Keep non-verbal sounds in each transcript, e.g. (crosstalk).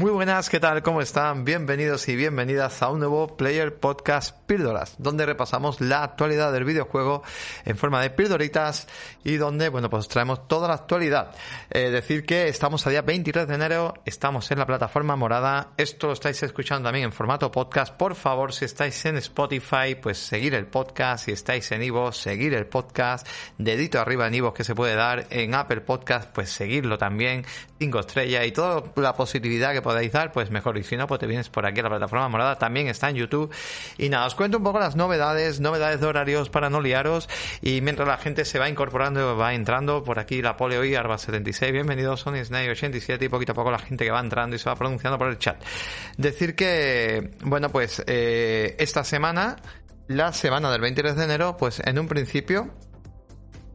Muy buenas, ¿qué tal? ¿Cómo están? Bienvenidos y bienvenidas a un nuevo Player Podcast Píldoras, donde repasamos la actualidad del videojuego en forma de píldoritas y donde, bueno, pues traemos toda la actualidad. Eh, decir que estamos a día 23 de enero, estamos en la plataforma morada, esto lo estáis escuchando también en formato podcast. Por favor, si estáis en Spotify, pues seguir el podcast, si estáis en Ivo, seguir el podcast, dedito arriba en Ivo que se puede dar, en Apple Podcast, pues seguirlo también, cinco estrellas y toda la positividad que podáis dar, pues mejor. Y si no, pues te vienes por aquí a la plataforma morada. También está en YouTube. Y nada, os cuento un poco las novedades, novedades de horarios para no liaros. Y mientras la gente se va incorporando, va entrando por aquí la Pole hoy, Arba76. Bienvenidos, Sony Snake 87 y poquito a poco la gente que va entrando y se va pronunciando por el chat. Decir que, bueno, pues eh, esta semana, la semana del 23 de enero, pues en un principio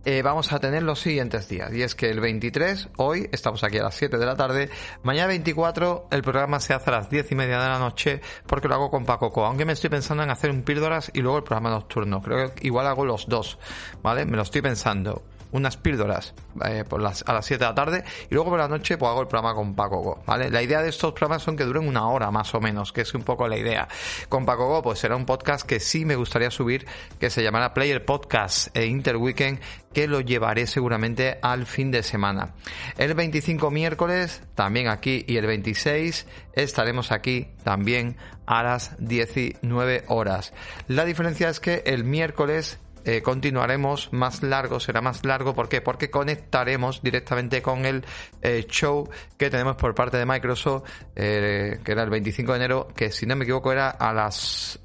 eh, vamos a tener los siguientes días. Y es que el 23, hoy, estamos aquí a las 7 de la tarde. Mañana 24, el programa se hace a las 10 y media de la noche porque lo hago con Paco Co. Aunque me estoy pensando en hacer un píldoras y luego el programa nocturno. Creo que igual hago los dos, ¿vale? Me lo estoy pensando unas píldoras eh, por las, a las 7 de la tarde y luego por la noche pues hago el programa con Paco Go, ¿vale? La idea de estos programas son que duren una hora más o menos, que es un poco la idea. Con Paco Go pues será un podcast que sí me gustaría subir, que se llamará Player Podcast e Interweekend, que lo llevaré seguramente al fin de semana. El 25 miércoles también aquí y el 26 estaremos aquí también a las 19 horas. La diferencia es que el miércoles eh, continuaremos más largo, será más largo. ¿Por qué? Porque conectaremos directamente con el eh, show que tenemos por parte de Microsoft, eh, que era el 25 de enero, que si no me equivoco era a las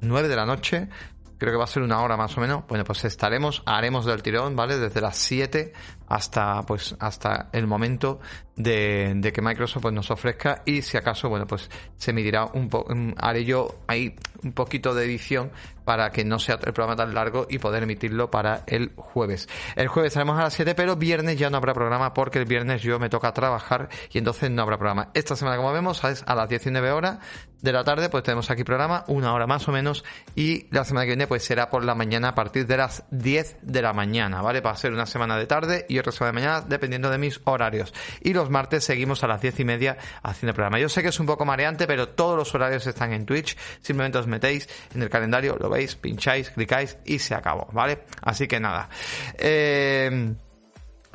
9 de la noche. Creo que va a ser una hora más o menos. Bueno, pues estaremos, haremos del tirón, ¿vale? Desde las 7 hasta, pues, hasta el momento de, que Microsoft pues, nos ofrezca y si acaso, bueno, pues se emitirá un poco, haré yo ahí un poquito de edición para que no sea el programa tan largo y poder emitirlo para el jueves. El jueves estaremos a las 7, pero viernes ya no habrá programa porque el viernes yo me toca trabajar y entonces no habrá programa. Esta semana, como vemos, es a las 19 horas de la tarde, pues tenemos aquí programa, una hora más o menos, y la semana que viene pues será por la mañana a partir de las 10 de la mañana, ¿vale? Va a ser una semana de tarde y otra semana de mañana, dependiendo de mis horarios. Y los martes seguimos a las 10 y media haciendo el programa. Yo sé que es un poco mareante, pero todos los horarios están en Twitch, simplemente os metéis en el calendario, lo veis pincháis, clicáis y se acabó, ¿vale? Así que nada. Eh,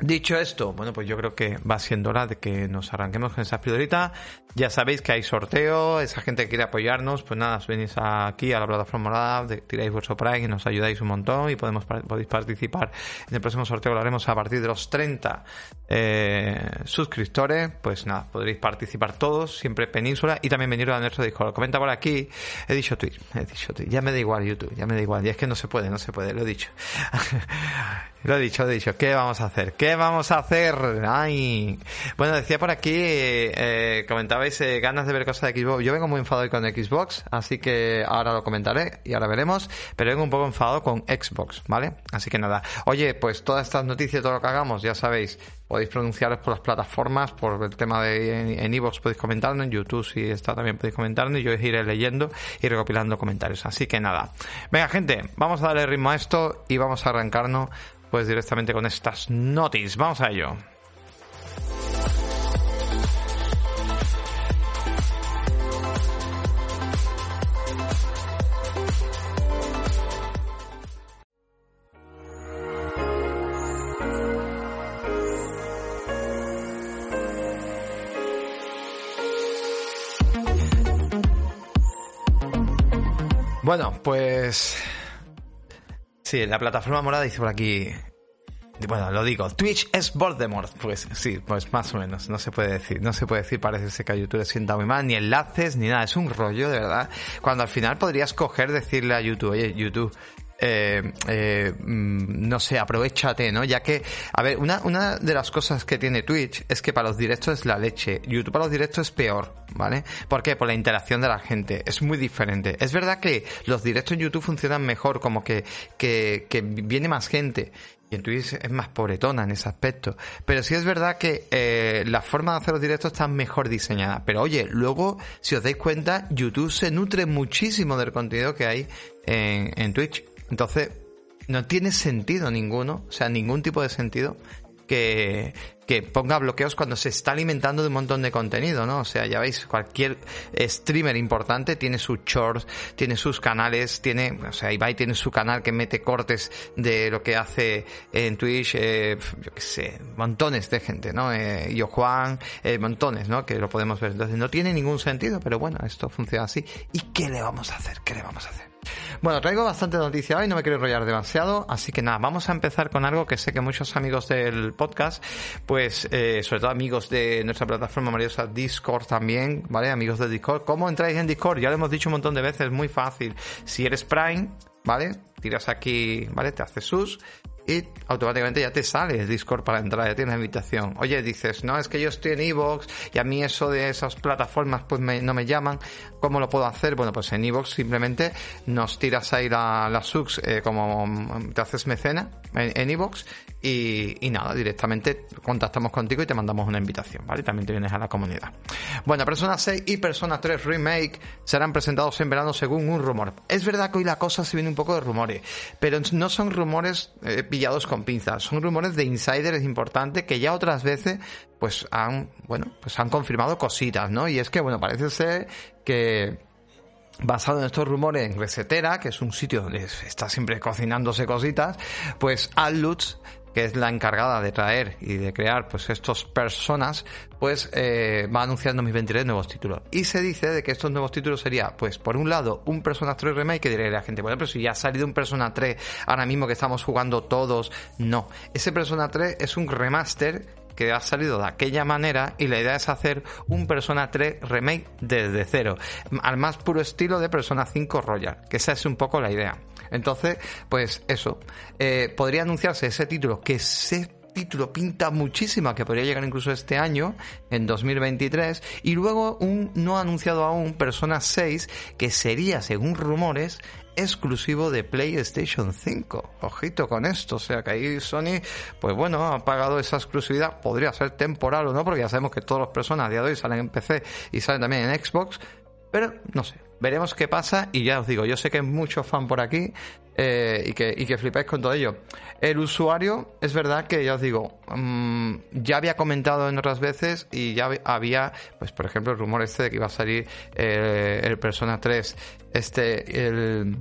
Dicho esto, bueno, pues yo creo que va siendo hora de que nos arranquemos con esa pildorita. Ya sabéis que hay sorteo, esa gente quiere apoyarnos, pues nada, venís aquí a la plataforma morada, tiráis vuestro Prime y nos ayudáis un montón y podemos, podéis participar en el próximo sorteo, lo haremos a partir de los 30 eh, suscriptores, pues nada, podréis participar todos, siempre Península y también venir a nuestro Discord. Comenta por aquí, he dicho Twitch, he dicho Twitch, ya me da igual YouTube, ya me da igual, y es que no se puede, no se puede, lo he dicho. (laughs) lo he dicho, lo he dicho, ¿qué vamos a hacer? ¿Qué vamos a hacer? Ay. Bueno, decía por aquí, eh, comentabais eh, ganas de ver cosas de Xbox. Yo vengo muy enfadado con Xbox, así que ahora lo comentaré y ahora veremos, pero vengo un poco enfadado con Xbox, ¿vale? Así que nada. Oye, pues todas estas noticias, todo lo que hagamos, ya sabéis, podéis pronunciaros por las plataformas, por el tema de en Evox podéis comentarnos, en YouTube si está también podéis comentarnos y yo iré leyendo y recopilando comentarios. Así que nada. Venga, gente, vamos a darle ritmo a esto y vamos a arrancarnos pues directamente con estas noticias. Vamos a ello. Bueno, pues Sí, la plataforma morada dice por aquí. Bueno, lo digo, Twitch es Voldemort. Pues sí, pues más o menos, no se puede decir. No se puede decir, parece que a YouTube le sienta muy mal, ni enlaces, ni nada. Es un rollo, de verdad. Cuando al final podrías coger, decirle a YouTube, oye, YouTube, eh, eh, mm, no sé, aprovechate, ¿no? Ya que, a ver, una, una de las cosas que tiene Twitch es que para los directos es la leche. YouTube para los directos es peor, ¿vale? ¿Por qué? Por la interacción de la gente. Es muy diferente. Es verdad que los directos en YouTube funcionan mejor, como que, que, viene más gente y en Twitch es más pobretona en ese aspecto. Pero sí es verdad que eh, la forma de hacer los directos está mejor diseñada. Pero oye, luego, si os dais cuenta, YouTube se nutre muchísimo del contenido que hay en, en Twitch. Entonces, no tiene sentido ninguno, o sea, ningún tipo de sentido que, que ponga bloqueos cuando se está alimentando de un montón de contenido, ¿no? O sea, ya veis, cualquier streamer importante tiene sus shorts, tiene sus canales, tiene, o sea, Ibai tiene su canal que mete cortes de lo que hace en Twitch, eh, yo qué sé, montones de gente, ¿no? Eh, yo Juan, eh, montones, ¿no? Que lo podemos ver. Entonces no tiene ningún sentido, pero bueno, esto funciona así. ¿Y qué le vamos a hacer? ¿Qué le vamos a hacer? Bueno, traigo bastante noticia hoy, no me quiero enrollar demasiado, así que nada, vamos a empezar con algo que sé que muchos amigos del podcast, pues eh, sobre todo amigos de nuestra plataforma maravillosa Discord también, ¿vale? Amigos de Discord, ¿cómo entráis en Discord? Ya lo hemos dicho un montón de veces, muy fácil. Si eres Prime, ¿vale? Tiras aquí, ¿vale? Te haces sus y automáticamente ya te sale el Discord para entrar, ya tienes invitación. Oye, dices, no, es que yo estoy en Evox y a mí eso de esas plataformas pues no me llaman, ¿cómo lo puedo hacer? Bueno, pues en Evox simplemente nos tiras ahí la, la subs eh, como te haces mecena en Evox y, nada, directamente contactamos contigo y te mandamos una invitación, ¿vale? También te vienes a la comunidad. Bueno, Persona 6 y Persona 3 Remake serán presentados en verano según un rumor. Es verdad que hoy la cosa se viene un poco de rumores, pero no son rumores eh, pillados con pinzas, son rumores de insiders importantes que ya otras veces pues han, bueno, pues han confirmado cositas, ¿no? Y es que, bueno, parece ser que basado en estos rumores en Resetera, que es un sitio donde está siempre cocinándose cositas, pues Atlutz que es la encargada de traer y de crear pues estos personas, pues eh, va anunciando mis 23 nuevos títulos. Y se dice de que estos nuevos títulos sería, pues por un lado, un Persona 3 Remake, que diría la gente, bueno, pero si ya ha salido un Persona 3 ahora mismo que estamos jugando todos, no. Ese Persona 3 es un remaster que ha salido de aquella manera y la idea es hacer un Persona 3 remake desde cero, al más puro estilo de Persona 5 Royal, que esa es un poco la idea. Entonces, pues eso, eh, podría anunciarse ese título que ese título pinta muchísimo que podría llegar incluso este año, en 2023, y luego un no anunciado aún Persona 6 que sería, según rumores, exclusivo de PlayStation 5. Ojito con esto, o sea que ahí Sony, pues bueno, ha pagado esa exclusividad, podría ser temporal o no, porque ya sabemos que todas las personas a día de hoy salen en PC y salen también en Xbox, pero no sé, veremos qué pasa y ya os digo, yo sé que hay muchos fan por aquí eh, y, que, y que flipáis con todo ello. El usuario, es verdad que ya os digo, mm, ya había comentado en otras veces y ya había, pues por ejemplo, el rumor este de que iba a salir eh, el Persona 3, este, el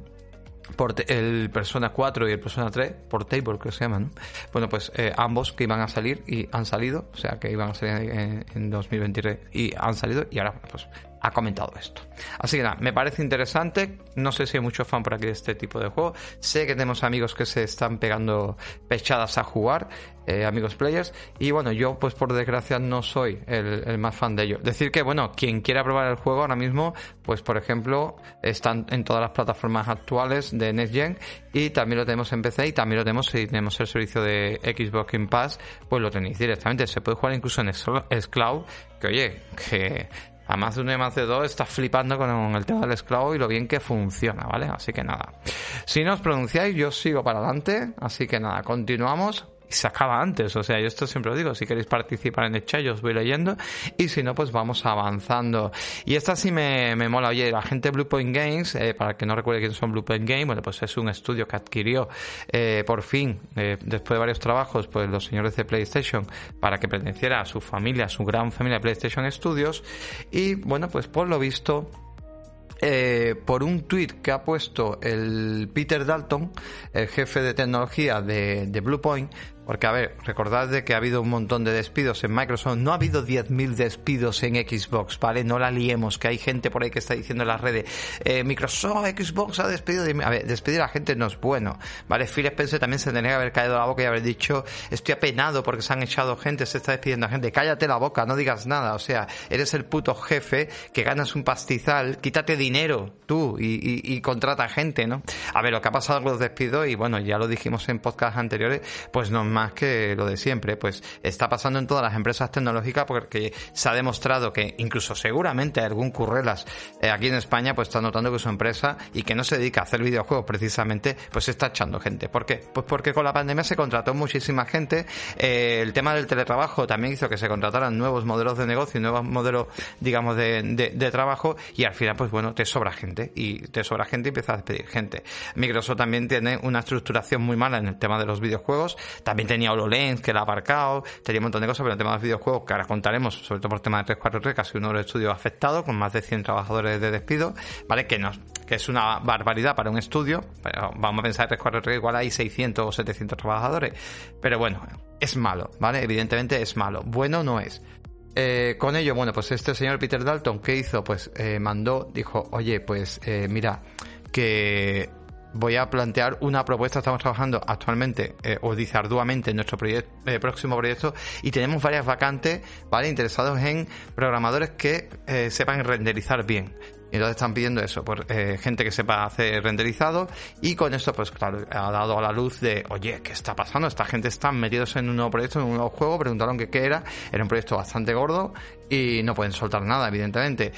el Persona 4 y el Persona 3, Portable creo que se llaman, bueno pues eh, ambos que iban a salir y han salido, o sea que iban a salir en 2023 y han salido y ahora pues ha comentado esto. Así que nada, me parece interesante. No sé si hay mucho fan por aquí de este tipo de juego. Sé que tenemos amigos que se están pegando pechadas a jugar, eh, amigos players. Y bueno, yo pues por desgracia no soy el, más fan de ello. Decir que bueno, quien quiera probar el juego ahora mismo, pues por ejemplo, están en todas las plataformas actuales de Next Gen y también lo tenemos en PC y también lo tenemos si tenemos el servicio de Xbox Game Pass, pues lo tenéis directamente. Se puede jugar incluso en Xcloud, que oye, que a más de uno y más de dos está flipando con el tema del esclavo y lo bien que funciona, ¿vale? Así que nada. Si no os pronunciáis, yo sigo para adelante. Así que nada, continuamos se acaba antes. O sea, yo esto siempre lo digo, si queréis participar en el chat, yo os voy leyendo y si no, pues vamos avanzando. Y esta sí me, me mola. Oye, la gente de Bluepoint Games, eh, para que no recuerde quién son Bluepoint Games, bueno, pues es un estudio que adquirió eh, por fin, eh, después de varios trabajos, pues los señores de PlayStation, para que perteneciera a su familia, a su gran familia de PlayStation Studios. Y bueno, pues por lo visto, eh, por un tweet que ha puesto el Peter Dalton, el jefe de tecnología de, de Bluepoint, Porque, a ver, recordad de que ha habido un montón de despidos en Microsoft. No ha habido 10.000 despidos en Xbox, ¿vale? No la liemos, que hay gente por ahí que está diciendo en las redes, eh, Microsoft, Xbox ha despedido. A ver, despedir a la gente no es bueno, ¿vale? Phil Spencer también se tendría que haber caído la boca y haber dicho, estoy apenado porque se han echado gente, se está despidiendo a gente. Cállate la boca, no digas nada. O sea, eres el puto jefe que ganas un pastizal, quítate dinero tú y, y contrata gente, ¿no? A ver, lo que ha pasado con los despidos, y bueno, ya lo dijimos en podcast anteriores, pues no más que lo de siempre. Pues está pasando en todas las empresas tecnológicas porque se ha demostrado que incluso seguramente algún currelas eh, aquí en España pues está notando que su empresa y que no se dedica a hacer videojuegos precisamente pues está echando gente. ¿Por qué? Pues porque con la pandemia se contrató muchísima gente. Eh, el tema del teletrabajo también hizo que se contrataran nuevos modelos de negocio, nuevos modelos digamos de, de, trabajo y al final pues bueno te sobra gente y te sobra gente y empiezas a despedir gente. Microsoft también tiene una estructuración muy mala en el tema de los videojuegos. También tenía HoloLens que ha aparcado, tenía un montón de cosas, pero el tema de los videojuegos, que ahora contaremos, sobre todo por el tema de 343, que ha sido uno de los estudios afectados, con más de 100 trabajadores de despido, ¿vale? Que, no, que es una barbaridad para un estudio, pero vamos a pensar 343 igual hay 600 o 700 trabajadores, pero bueno, es malo, ¿vale? Evidentemente es malo, bueno no es. Eh, con ello, bueno, pues este señor Peter Dalton, ¿qué hizo? Pues eh, mandó, dijo, oye, pues eh, mira, que voy a plantear una propuesta. Estamos trabajando actualmente, eh, os dice arduamente, en nuestro eh, próximo proyecto y tenemos varias vacantes, ¿vale? Interesados en programadores que eh, sepan renderizar bien. Y entonces están pidiendo eso, por gente que sepa hacer renderizado y con esto pues claro, ha dado a la luz de, oye, ¿qué está pasando? Esta gente está metidos en un nuevo proyecto, en un nuevo juego, preguntaron qué era, era un proyecto bastante gordo y no pueden soltar nada, evidentemente.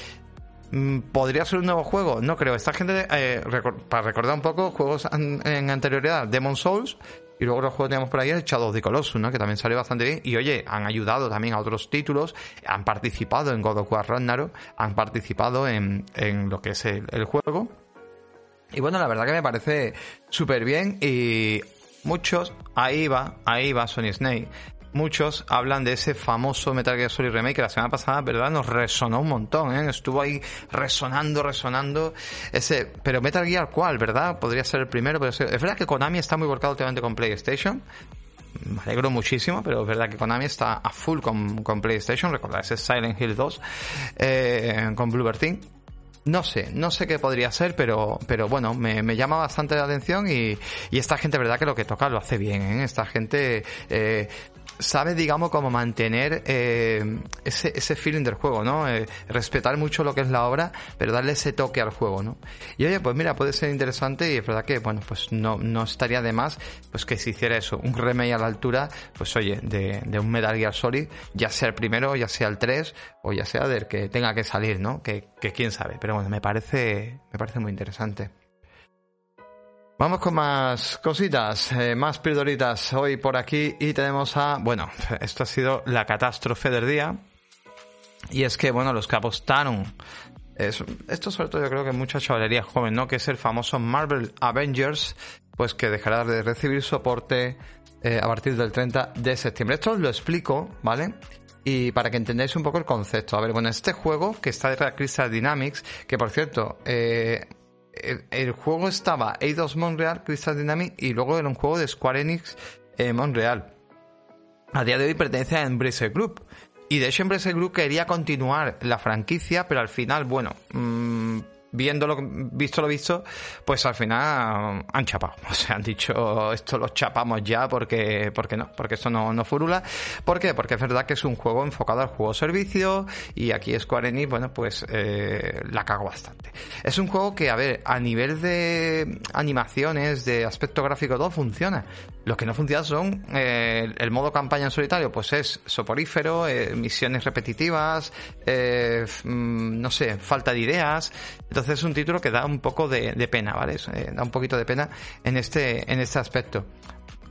Mm, ¿Podría ser un nuevo juego? No creo. Esta gente, eh, para recordar un poco, juegos en anterioridad, Demon Souls, y luego los juegos que tenemos por ahí el Shadow of the Colossus, ¿no? Que también salió bastante bien. Y oye, han ayudado también a otros títulos, han participado en God of War Ragnarok, han participado en, en lo que es el, el juego. Y bueno, la verdad que me parece súper bien y muchos, ahí va, ahí va Sony Snake muchos hablan de ese famoso Metal Gear Solid Remake que la semana pasada, ¿verdad? Nos resonó un montón, ¿eh? Estuvo ahí resonando, resonando. Ese, pero Metal Gear, ¿cuál, verdad? Podría ser el primero, pero es verdad que Konami está muy volcado últimamente con PlayStation. Me alegro muchísimo, pero es verdad que Konami está a full con, con PlayStation. Recordad ese Silent Hill 2 eh, con Bluebird Team. No sé, no sé qué podría ser, pero, pero bueno, me, llama bastante la atención y, y, esta gente, verdad que lo que toca lo hace bien, ¿eh? Esta gente eh, sabe, digamos, cómo mantener eh, ese, ese feeling del juego, ¿no? Eh, respetar mucho lo que es la obra, pero darle ese toque al juego, ¿no? Y oye, pues mira, puede ser interesante y es verdad que, bueno, pues no, no estaría de más pues que se hiciera eso, un remake a la altura, pues oye, de, de un Metal Gear Solid, ya sea el primero, ya sea el 3, o ya sea del que tenga que salir, ¿no? Que, que quién sabe, pero bueno, me parece, me parece muy interesante. Vamos con más cositas, eh, más pildoritas hoy por aquí y tenemos a, bueno, esto ha sido la catástrofe del día y es que, bueno, los que apostaron, esto sobre todo yo creo que mucha chavalería joven, ¿no? Que es el famoso Marvel Avengers, pues que dejará de recibir soporte eh, a partir del 30 de septiembre. Esto os lo explico, ¿vale? Y para que entendáis un poco el concepto. A ver, bueno, este juego que está de Crystal Dynamics, que por cierto, eh, el, juego estaba Eidos Montreal, Crystal Dynamics y luego era un juego de Square Enix eh, Montreal. A día de hoy pertenece a Embracer Group. Y de hecho Embracer Group quería continuar la franquicia, pero al final, bueno, mmm, viendo lo, visto lo visto, pues al final han chapado. (laughs) O sea, han dicho esto lo chapamos ya porque, porque no, porque esto no, no furula. ¿Por qué? Porque es verdad que es un juego enfocado al juego servicio y aquí Square Enix, bueno, pues eh, la cago bastante. Es un juego que, a ver, a nivel de animaciones, de aspecto gráfico, todo funciona. Lo que no funciona son eh, el modo campaña en solitario, pues es soporífero, eh, misiones repetitivas, eh, mm, no sé, falta de ideas. Entonces es un título que da un poco de, pena, ¿vale? Da un poquito de pena en este, en este aspecto.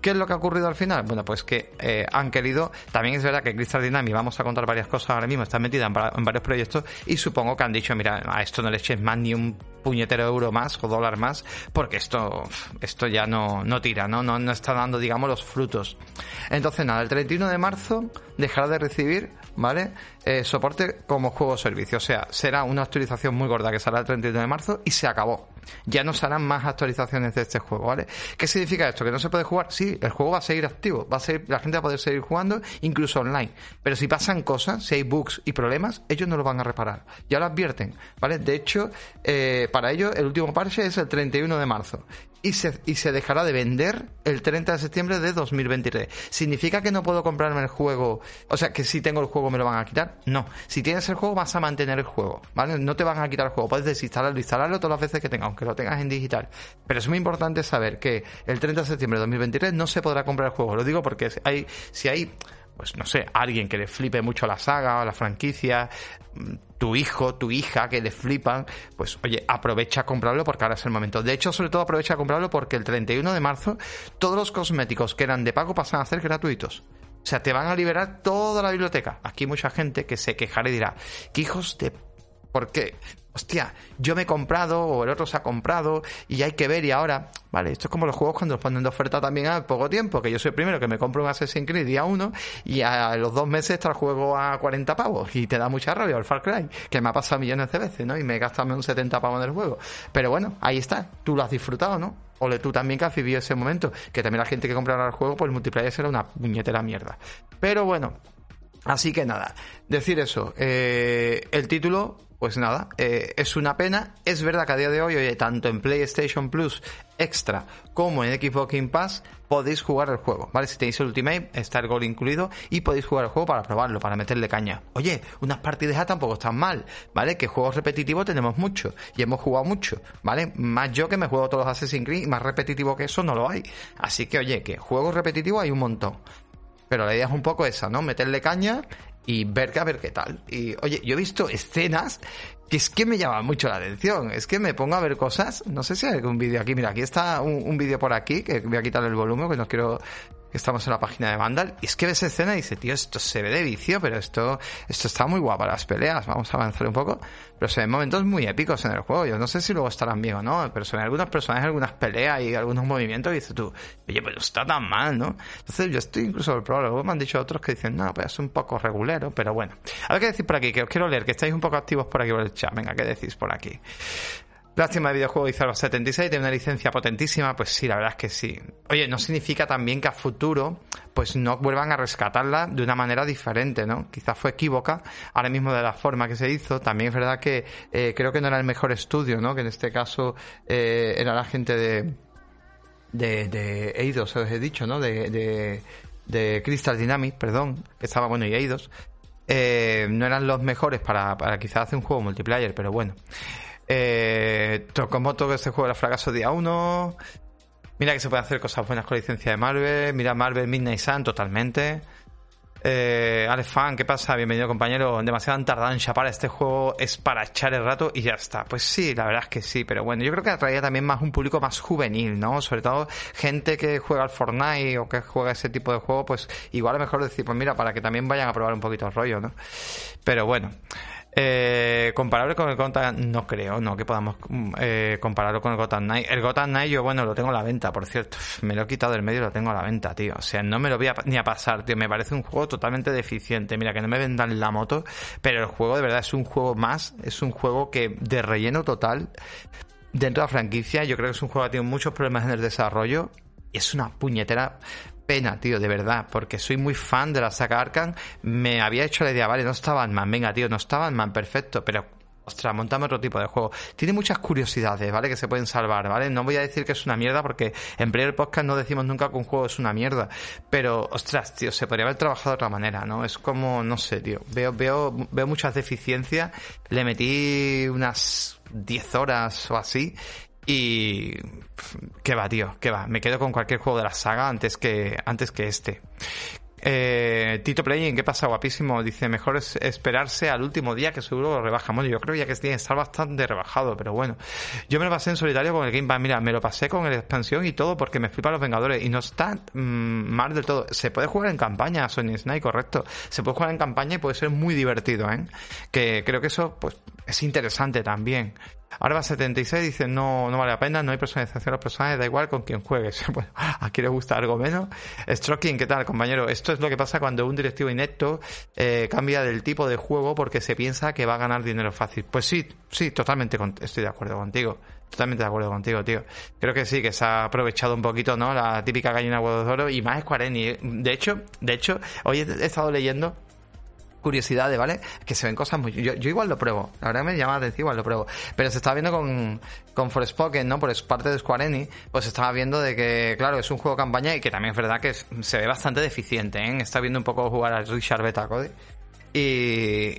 ¿Qué es lo que ha ocurrido al final? Bueno, pues que eh, han querido, también es verdad que Crystal Dynamics, vamos a contar varias cosas ahora mismo, está metida en, varios proyectos y supongo que han dicho, mira, a esto no le eches más ni un puñetero euro más o dólar más, porque esto, esto ya no, no tira, ¿no? ¿no? No está dando, digamos, los frutos. Entonces, nada, el 31 de marzo dejará de recibir, ¿vale? Eh, soporte como juego servicio. O sea, será una actualización muy gorda que saldrá el 31 de marzo y se acabó. Ya no se harán más actualizaciones de este juego, ¿vale? ¿Qué significa esto? ¿Que no se puede jugar? Sí, el juego va a seguir activo, va a seguir, la gente va a poder seguir jugando, incluso online. Pero si pasan cosas, si hay bugs y problemas, ellos no lo van a reparar. Ya lo advierten, ¿vale? De hecho, eh, para ellos el último parche es el 31 de marzo y se, y se dejará de vender el 30 de septiembre de 2023. ¿Significa que no puedo comprarme el juego? O sea, que si tengo el juego me lo van a quitar. No. Si tienes el juego vas a mantener el juego, ¿vale? No te van a quitar el juego. Puedes desinstalarlo, instalarlo todas las veces que tengas, aunque lo tengas en digital. Pero es muy importante saber que el 30 de septiembre de 2023 no se podrá comprar el juego. Lo digo porque hay, si hay pues no sé, alguien que le flipe mucho la saga o la franquicia, mm, tu hijo, tu hija que le flipan, pues oye, aprovecha a comprarlo porque ahora es el momento. De hecho, sobre todo aprovecha a comprarlo porque el 31 de marzo todos los cosméticos que eran de pago pasan a ser gratuitos. O sea, te van a liberar toda la biblioteca. Aquí mucha gente que se quejará y dirá, ¿qué hijos de ¿Por qué? Hostia, yo me he comprado o el otro se ha comprado y hay que ver y ahora, vale, esto es como los juegos cuando los ponen de oferta también a poco tiempo, que yo soy el primero que me compro un Assassin's Creed día uno y a los dos meses está el juego a 40 pavos y te da mucha rabia el Far Cry, que me ha pasado millones de veces, ¿no? Y me he gastado un 70 pavos en el juego. Pero bueno, ahí está, tú lo has disfrutado, ¿no? Ole tú también que has vivido ese momento, que también la gente que comprará el juego, pues el multiplayer será una puñetera mierda. Pero bueno, Así que nada, decir eso, eh, el título pues nada, eh, es una pena. Es verdad que a día de hoy, oye, tanto en PlayStation Plus Extra como en Xbox Game Pass podéis jugar el juego, ¿vale? Si tenéis el Ultimate, está el gol incluido y podéis jugar el juego para probarlo, para meterle caña. Oye, unas partidas tampoco están mal, ¿vale? Que juegos repetitivos tenemos mucho y hemos jugado mucho, ¿vale? Más yo que me juego todos los Assassin's Creed y más repetitivo que eso no lo hay. Así que, oye, que juegos repetitivos hay un montón. Pero la idea es un poco esa, ¿no? Meterle caña y ver a ver qué tal. Y oye, yo he visto escenas que es que me llaman mucho la atención. Es que me pongo a ver cosas. No sé si hay algún vídeo aquí. Mira, aquí está un, vídeo por aquí que voy a quitarle el volumen, que no quiero estamos en la página de Vandal, y es que ves escena y dice, tío, esto se ve de vicio, pero esto, esto está muy guapo las peleas, vamos a avanzar un poco, pero se ven momentos muy épicos en el juego, yo no sé si luego estarán bien o no, pero se ven algunas personas, algunas peleas y algunos movimientos y dices tú, oye, pero está tan mal, ¿no? Entonces yo estoy incluso el pro, luego me han dicho otros que dicen, no, pues es un poco regulero, pero bueno. A ver qué decís por aquí, que os quiero leer, que estáis un poco activos por aquí por el chat, venga, ¿qué decís por aquí? Lástima de videojuego dice 76, tiene una licencia potentísima, pues sí, la verdad es que sí. Oye, no significa también que a futuro pues no vuelvan a rescatarla de una manera diferente, ¿no? Quizás fue equívoca ahora mismo de la forma que se hizo. También es verdad que eh, creo que no era el mejor estudio, ¿no? Que en este caso eh, era la gente de de, de Eidos, os he dicho, ¿no? De, de, de Crystal Dynamics, perdón, que estaba bueno y Eidos. Eh, no eran los mejores para, para quizás hacer un juego multiplayer, pero bueno. Eh, Tokomoto, que este juego era fracaso día 1. Mira que se pueden hacer cosas buenas con la licencia de Marvel. Mira Marvel Midnight Sun totalmente. Eh, Alex Fan, ¿qué pasa? Bienvenido compañero. Demasiada tardanza para este juego es para echar el rato y ya está. Pues sí, la verdad es que sí, pero bueno, yo creo que atraía también más un público más juvenil, ¿no? Sobre todo gente que juega al Fortnite o que juega ese tipo de juego, pues igual es mejor decir, pues mira, para que también vayan a probar un poquito el rollo, ¿no? Pero bueno. Eh, comparable con el Gotham, no creo, no que podamos mm, eh, compararlo con el Gotham Knight. El Gotham Knight yo, bueno, lo tengo a la venta, por cierto. Me lo he quitado del medio y lo tengo a la venta, tío. O sea, no me lo voy ni a pasar, tío. Me parece un juego totalmente deficiente. Mira, que no me vendan la moto, pero el juego de verdad es un juego más, es un juego que de relleno total dentro de la franquicia. Yo creo que es un juego que tiene muchos problemas en el desarrollo. Es una puñetera pena, tío, de verdad, porque soy muy fan de la saga Arkham. Me había hecho la idea, vale, no está Batman, venga, tío, no está Batman, perfecto, pero Ostras, montame otro tipo de juego. Tiene muchas curiosidades, ¿vale? Que se pueden salvar, ¿vale? No voy a decir que es una mierda porque en Player Podcast no decimos nunca que un juego es una mierda. Pero, ostras, tío, se podría haber trabajado de otra manera, ¿no? Es como, no sé, tío. Veo, veo, veo muchas deficiencias. Le metí unas 10 horas o así y qué va, tío, qué va. Me quedo con cualquier juego de la saga antes que, antes que este. Eh, Tito Playing, ¿qué pasa? Guapísimo. Dice, mejor es esperarse al último día que seguro lo rebajamos. Yo creo ya que tiene que estar bastante rebajado, pero bueno. Yo me lo pasé en solitario con el Game Pass. Mira, me lo pasé con la expansión y todo porque me flipa los Vengadores y no está mm, mal del todo. Se puede jugar en campaña, Sony Snake, correcto. Se puede jugar en campaña y puede ser muy divertido, ¿eh? Que creo que eso, pues, es interesante también. Ahora va 76, dice, no, no vale la pena, no hay personalización de los personajes, da igual con quien juegues. (laughs) Bueno, aquí le gusta algo menos. Stroking, ¿qué tal, compañero? Esto es lo que pasa cuando un directivo inepto eh, cambia del tipo de juego porque se piensa que va a ganar dinero fácil. Pues sí, sí, totalmente estoy de acuerdo contigo. Totalmente de acuerdo contigo, tío. Creo que sí, que se ha aprovechado un poquito, ¿no? La típica gallina huevos de oro y más Square Enix. De hecho, de hecho, hoy he estado leyendo curiosidades, ¿vale? Que se ven cosas muy... Yo, igual lo pruebo, la verdad me llama la atención, igual lo pruebo. Pero se estaba viendo con, con Forspoken, ¿no? Por parte de Square Enix, pues se estaba viendo de que, claro, es un juego campaña y que también es verdad que se ve bastante deficiente, ¿eh? Está viendo un poco jugar a Richard Beta Code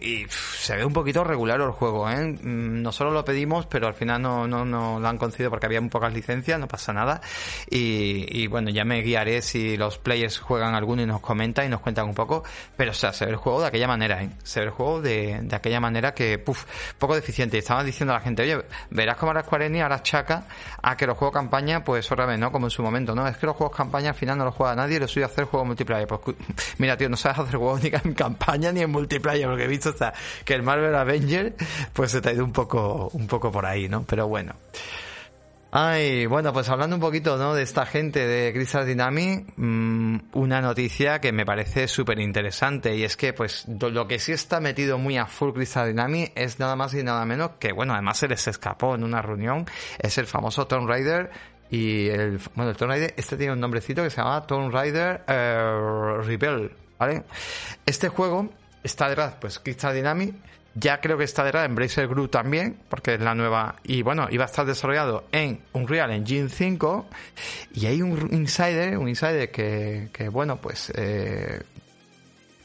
y, se ve un poquito regular el juego, ¿eh? Mm, nosotros lo pedimos, pero al final no, no, no lo han concedido porque había muy pocas licencias, no pasa nada. Y, bueno, ya me guiaré si los players juegan alguno y nos comentan y nos cuentan un poco. Pero o sea, se ve el juego de aquella manera, ¿eh? Se ve el juego de, de aquella manera que, puf, poco deficiente. Y estaban diciendo a la gente, oye, verás cómo ahora Square Enix ahora chaca a que los juegos campaña, pues otra vez, ¿no? Como en su momento, ¿no? Es que los juegos campaña al final no los juega nadie y lo suyo hacer juegos multiplayer. Pues (laughs) mira, tío, no sabes hacer juegos ni en campaña ni en multiplayer multiplayer, porque he visto hasta que el Marvel Avenger, pues se te ha ido un poco, un poco por ahí, ¿no? Pero bueno. Ay, bueno, pues hablando un poquito, ¿no? De esta gente de Crystal Dynamics, mm, una noticia que me parece súper interesante y es que, pues, lo que sí está metido muy a full Crystal Dynamics es nada más y nada menos que, bueno, además se les escapó en una reunión, es el famoso Tomb Raider y el, bueno, el Tomb Raider, este tiene un nombrecito que se llama Tomb Raider eh, Rebel, ¿vale? Este juego está detrás, pues Crystal Dynamics. Ya creo que está detrás Embracer Group también, porque es la nueva. Y bueno, iba a estar desarrollado en Unreal Engine 5. Y hay un insider, un insider que, que bueno, pues. Eh,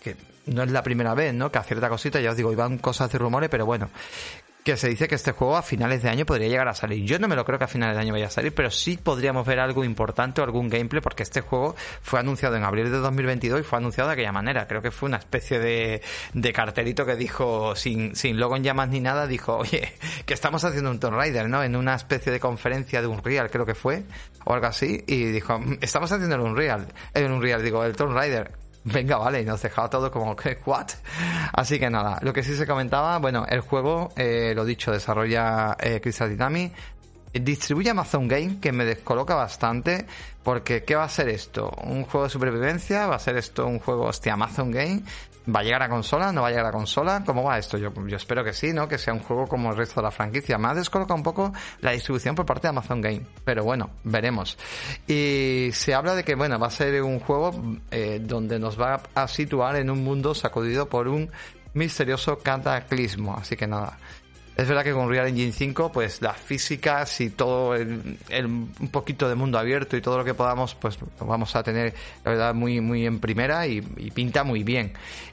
que no es la primera vez, ¿no? Que acierta cositas, ya os digo, iban cosas de rumores, pero bueno, que se dice que este juego a finales de año podría llegar a salir. Yo no me lo creo que a finales de año vaya a salir, pero sí podríamos ver algo importante o algún gameplay, porque este juego fue anunciado en abril de 2022 y fue anunciado de aquella manera. Creo que fue una especie de, de cartelito que dijo, sin, sin logo en llamas ni nada, dijo, oye, que estamos haciendo un Tomb Raider, ¿no? En una especie de conferencia de Unreal, creo que fue, o algo así, y dijo, estamos haciendo el Unreal, el Unreal, digo, el Tomb Raider (laughs) Venga, vale, y nos dejaba todo como que, ¿what? Así que nada, lo que sí se comentaba, bueno, el juego, eh, lo dicho, desarrolla eh, Crystal Dynamics, distribuye Amazon Game, que me descoloca bastante, porque ¿qué va a ser esto? ¿Un juego de supervivencia? ¿Va a ser esto un juego, hostia, Amazon Game? ¿Va a llegar a consola? ¿No va a llegar a consola? ¿Cómo va esto? Yo, yo espero que sí, ¿no? Que sea un juego como el resto de la franquicia. Me ha descolocado un poco la distribución por parte de Amazon Game. Pero bueno, veremos. Y se habla de que, bueno, va a ser un juego eh, donde nos va a situar en un mundo sacudido por un misterioso cataclismo. Así que nada. Es verdad que con Real Engine 5, pues las físicas y todo el, un poquito de mundo abierto y todo lo que podamos, pues vamos a tener, la verdad, muy, muy en primera y pinta muy bien.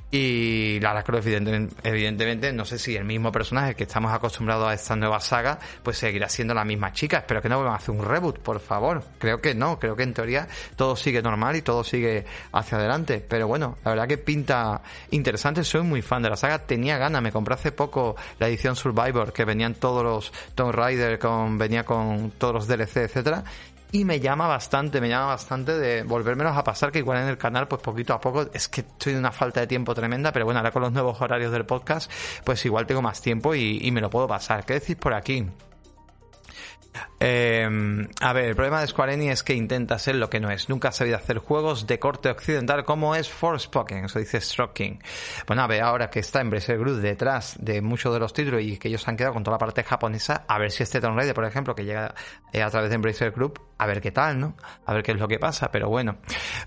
Y Lara Croft, evidentemente, no sé si el mismo personaje que estamos acostumbrados a esta nueva saga, pues seguirá siendo la misma chica. Espero que no vuelvan a hacer un reboot, por favor. Creo que no, creo que en teoría todo sigue normal y todo sigue hacia adelante. Pero bueno, la verdad que pinta interesante. Soy muy fan de la saga. Tenía ganas, me compré hace poco la edición Survivor, que venían todos los Tomb Raider, con, venía con todos los DLC, etcétera y me llama bastante, me llama bastante de volvérmelos a pasar, que igual en el canal, pues poquito a poco, es que estoy de una falta de tiempo tremenda, pero bueno, ahora con los nuevos horarios del podcast, pues igual tengo más tiempo y, y me lo puedo pasar. ¿Qué decís por aquí? Eh, a ver, el problema de Square Enix es que intenta ser lo que no es. Nunca ha sabido hacer juegos de corte occidental como es Forspoken, eso dice Stroking. Bueno, a ver, ahora que está Embracer Group detrás de muchos de los títulos y que ellos han quedado con toda la parte japonesa, a ver si este Tomb Raider, por ejemplo, que llega eh, a través de Embracer Group, a ver qué tal, ¿no? A ver qué es lo que pasa, pero bueno.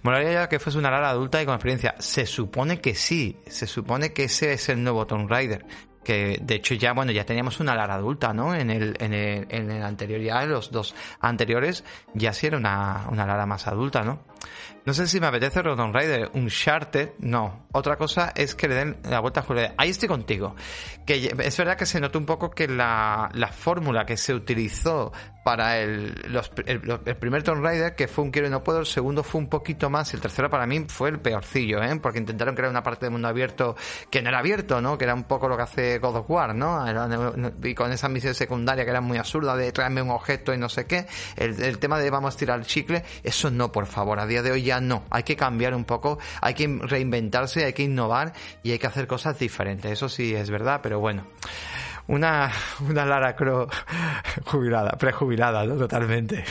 Molaría ya que fuese una Lara adulta y con experiencia. Se supone que sí, se supone que ese es el nuevo Tomb Raider que de hecho ya bueno ya teníamos una Lara adulta no en el, en el, en el anterior ya los dos anteriores ya sí era una, una Lara más adulta no no sé si me apetece Rodon Rider, un Charter, no. Otra cosa es que le den la vuelta a Julia. Ahí estoy contigo. Que es verdad que se notó un poco que la, la fórmula que se utilizó para el, el, primer Tomb Raider, que fue un quiero y no puedo, el segundo fue un poquito más, y el tercero para mí fue el peorcillo, ¿eh? Porque intentaron crear una parte de mundo abierto que no era abierto, ¿no? Que era un poco lo que hace God of War, ¿no? y con esa misión secundaria que era muy absurda de traerme un objeto y no sé qué. El, el tema de vamos a tirar el chicle, eso no, por favor. Día de hoy ya no. Hay que cambiar un poco, hay que reinventarse, hay que innovar y hay que hacer cosas diferentes. Eso sí es verdad, pero bueno. Una, una Lara Croft jubilada, prejubilada, ¿no? Totalmente.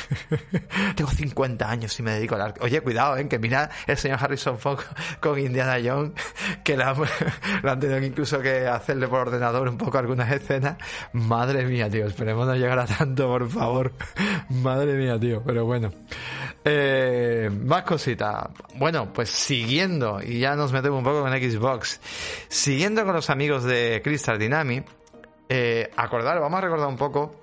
(laughs) Tengo 50 años y me dedico al Oye, cuidado, ¿eh? Que mira el señor Harrison Fox con Indiana Jones, que (laughs) la, han tenido incluso que hacerle por ordenador un poco algunas escenas. Madre mía, tío, esperemos no llegar a tanto, por favor. (laughs) Madre mía, tío, pero bueno. Eh, más cositas. Bueno, pues siguiendo, y ya nos metemos un poco con Xbox, siguiendo con los amigos de Crystal Dynamics, eh, acordar, vamos a recordar un poco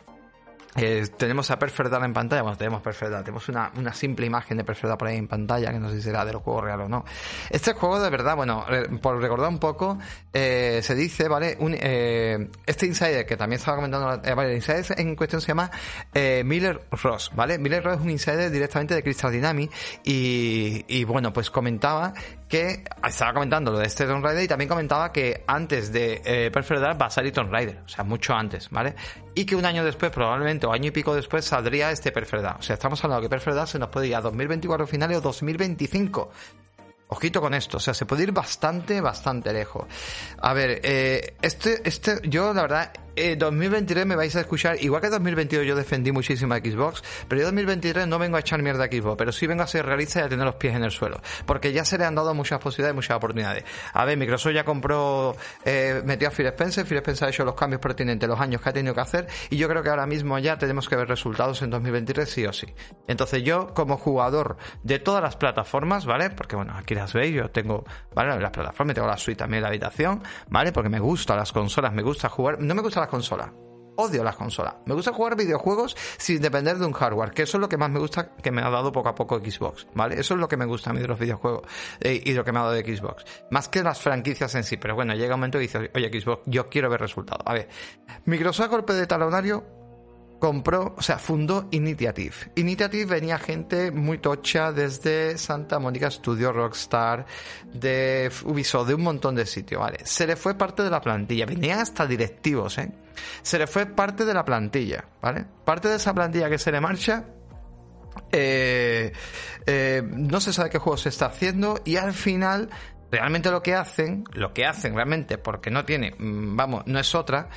eh, tenemos a Perferdal en pantalla, bueno, tenemos Perferdal, tenemos una, una, simple imagen de Perferdal por ahí en pantalla, que no sé si será del juego real o no. Este juego, de verdad, bueno, por recordar un poco, eh, se dice, ¿vale? Un, eh, este Insider, que también estaba comentando, eh, vale, el Insider en cuestión se llama eh, Miller Ross, ¿vale? Miller Ross es un Insider directamente de Crystal Dynamics y, y bueno, pues comentaba que estaba comentando lo de este Tomb Raider y también comentaba que antes de eh, Perfect Dark va a salir Tomb Raider, o sea, mucho antes, ¿vale? Y que un año después, probablemente, o año y pico después, saldría este Perfect Dark. O sea, estamos hablando que Perfect Dark se nos puede ir a 2024 finales o 2025. Ojito con esto, o sea, se puede ir bastante, bastante lejos. A ver, eh, este, este, yo la verdad eh, 2023 me vais a escuchar, igual que 2022 yo defendí muchísimo a Xbox, pero yo 2023 no vengo a echar mierda a Xbox, pero sí vengo a ser realista y a tener los pies en el suelo, porque ya se le han dado muchas posibilidades, muchas oportunidades. A ver, Microsoft ya compró, eh, metió a Phil Spencer, Phil Spencer ha hecho los cambios pertinentes, los años que ha tenido que hacer, y yo creo que ahora mismo ya tenemos que ver resultados en 2023 sí o sí. Entonces yo, como jugador de todas las plataformas, ¿vale? Porque bueno, aquí las veis, yo tengo, ¿vale? Las plataformas, tengo la suite también la habitación, ¿vale? Porque me gustan las consolas, me gusta jugar, no me gusta consola. Odio las consolas. Me gusta jugar videojuegos sin depender de un hardware, que eso es lo que más me gusta que me ha dado poco a poco Xbox, ¿vale? Eso es lo que me gusta a mí de los videojuegos eh, y lo que me ha dado de Xbox. Más que las franquicias en sí, pero bueno, llega un momento y dices, oye Xbox, yo quiero ver resultados. A ver, Microsoft golpe de talonario compró, o sea, fundó Initiative. Initiative venía gente muy tocha desde Santa Mónica Studio, Rockstar, de Ubisoft, de un montón de sitios, ¿vale? Se le fue parte de la plantilla, venían hasta directivos, ¿eh? Se le fue parte de la plantilla, ¿vale? Parte de esa plantilla que se le marcha, eh, eh, no se sabe qué juego se está haciendo y al final realmente lo que hacen, lo que hacen realmente, porque no tiene, mm, vamos, no es otra,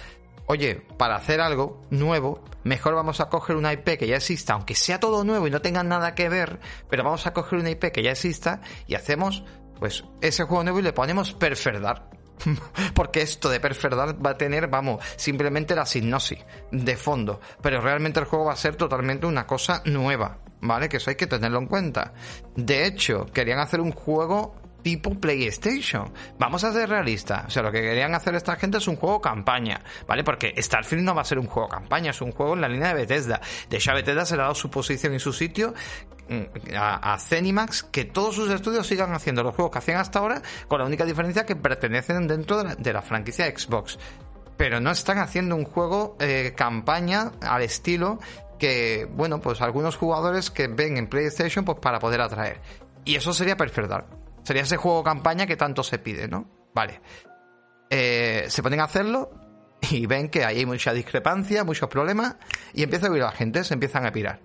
oye, para hacer algo nuevo, mejor vamos a coger una IP que ya exista, aunque sea todo nuevo y no tenga nada que ver, pero vamos a coger una IP que ya exista y hacemos, pues, ese juego nuevo y le ponemos Perferdar. (laughs) Porque esto de Perferdar va a tener, vamos, simplemente la sinopsis de fondo. Pero realmente el juego va a ser totalmente una cosa nueva. ¿Vale? Que eso hay que tenerlo en cuenta. De hecho, querían hacer un juego tipo PlayStation. Vamos a ser realistas. O sea, lo que querían hacer esta gente es un juego campaña, ¿vale? Porque Starfield no va a ser un juego campaña, es un juego en la línea de Bethesda. De hecho, Bethesda se le ha dado su posición y su sitio mm, a, a Zenimax que todos sus estudios sigan haciendo los juegos que hacían hasta ahora, con la única diferencia que pertenecen dentro de la, franquicia Xbox. Pero no están haciendo un juego eh, campaña al estilo que, bueno, pues algunos jugadores que ven en PlayStation pues para poder atraer. Y eso sería Perfect Sería ese juego campaña que tanto se pide, ¿no? Vale. Eh, se ponen a hacerlo y ven que hay mucha discrepancia, muchos problemas y empieza a huir la gente, se empiezan a pirar.